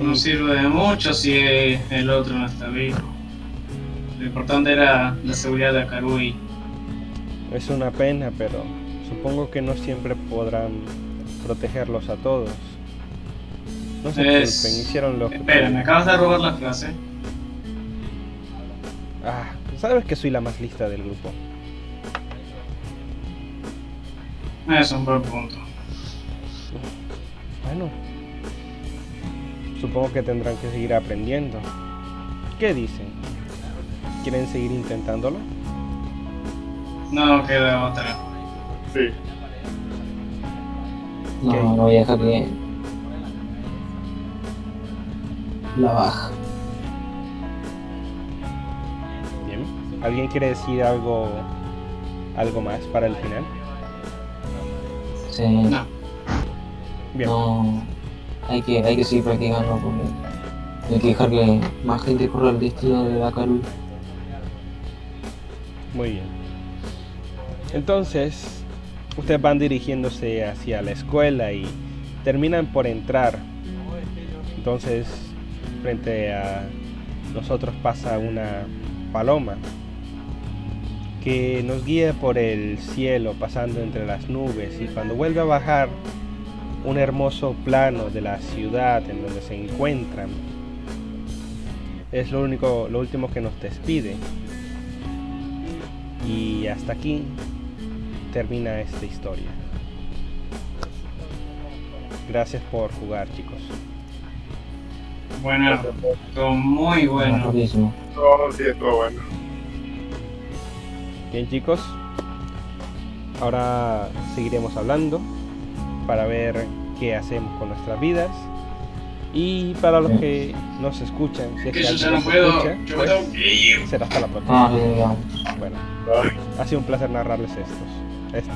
No sirve de mucho si el otro no está vivo. Lo importante era la seguridad de Akarui. Es una pena, pero supongo que no siempre podrán protegerlos a todos. No se Es- culpen, hicieron lo que Espera, me pudieron. acabas de robar la frase. Ah, sabes que soy la más lista del grupo. Es un buen punto. Bueno, supongo que tendrán que seguir aprendiendo. ¿Qué dicen? ¿Quieren seguir intentándolo? No queda otra. Sí. No, no voy a dejar que la baja. Bien. ¿Alguien quiere decir algo, algo más para el final? Sí, No. Bien. no, hay que, hay que seguir practicando porque hay que dejar que más gente corra el destino de la Karui. Muy bien. Entonces, ustedes van dirigiéndose hacia la escuela y terminan por entrar. Entonces, frente a nosotros pasa una paloma que nos guía por el cielo pasando entre las nubes y cuando vuelve a bajar un hermoso plano de la ciudad en donde se encuentran es lo único lo último que nos despide y hasta aquí termina esta historia. Gracias por jugar, chicos. Bueno, estuvo muy bueno. Oh, sí, estuvo bueno. Bien, chicos. Ahora seguiremos hablando para ver qué hacemos con nuestras vidas. Y para los que nos escuchan, si es Que alguien no nos escucha, pues, será hasta la próxima. Ah. Bueno, ha sido un placer narrarles estos, esto.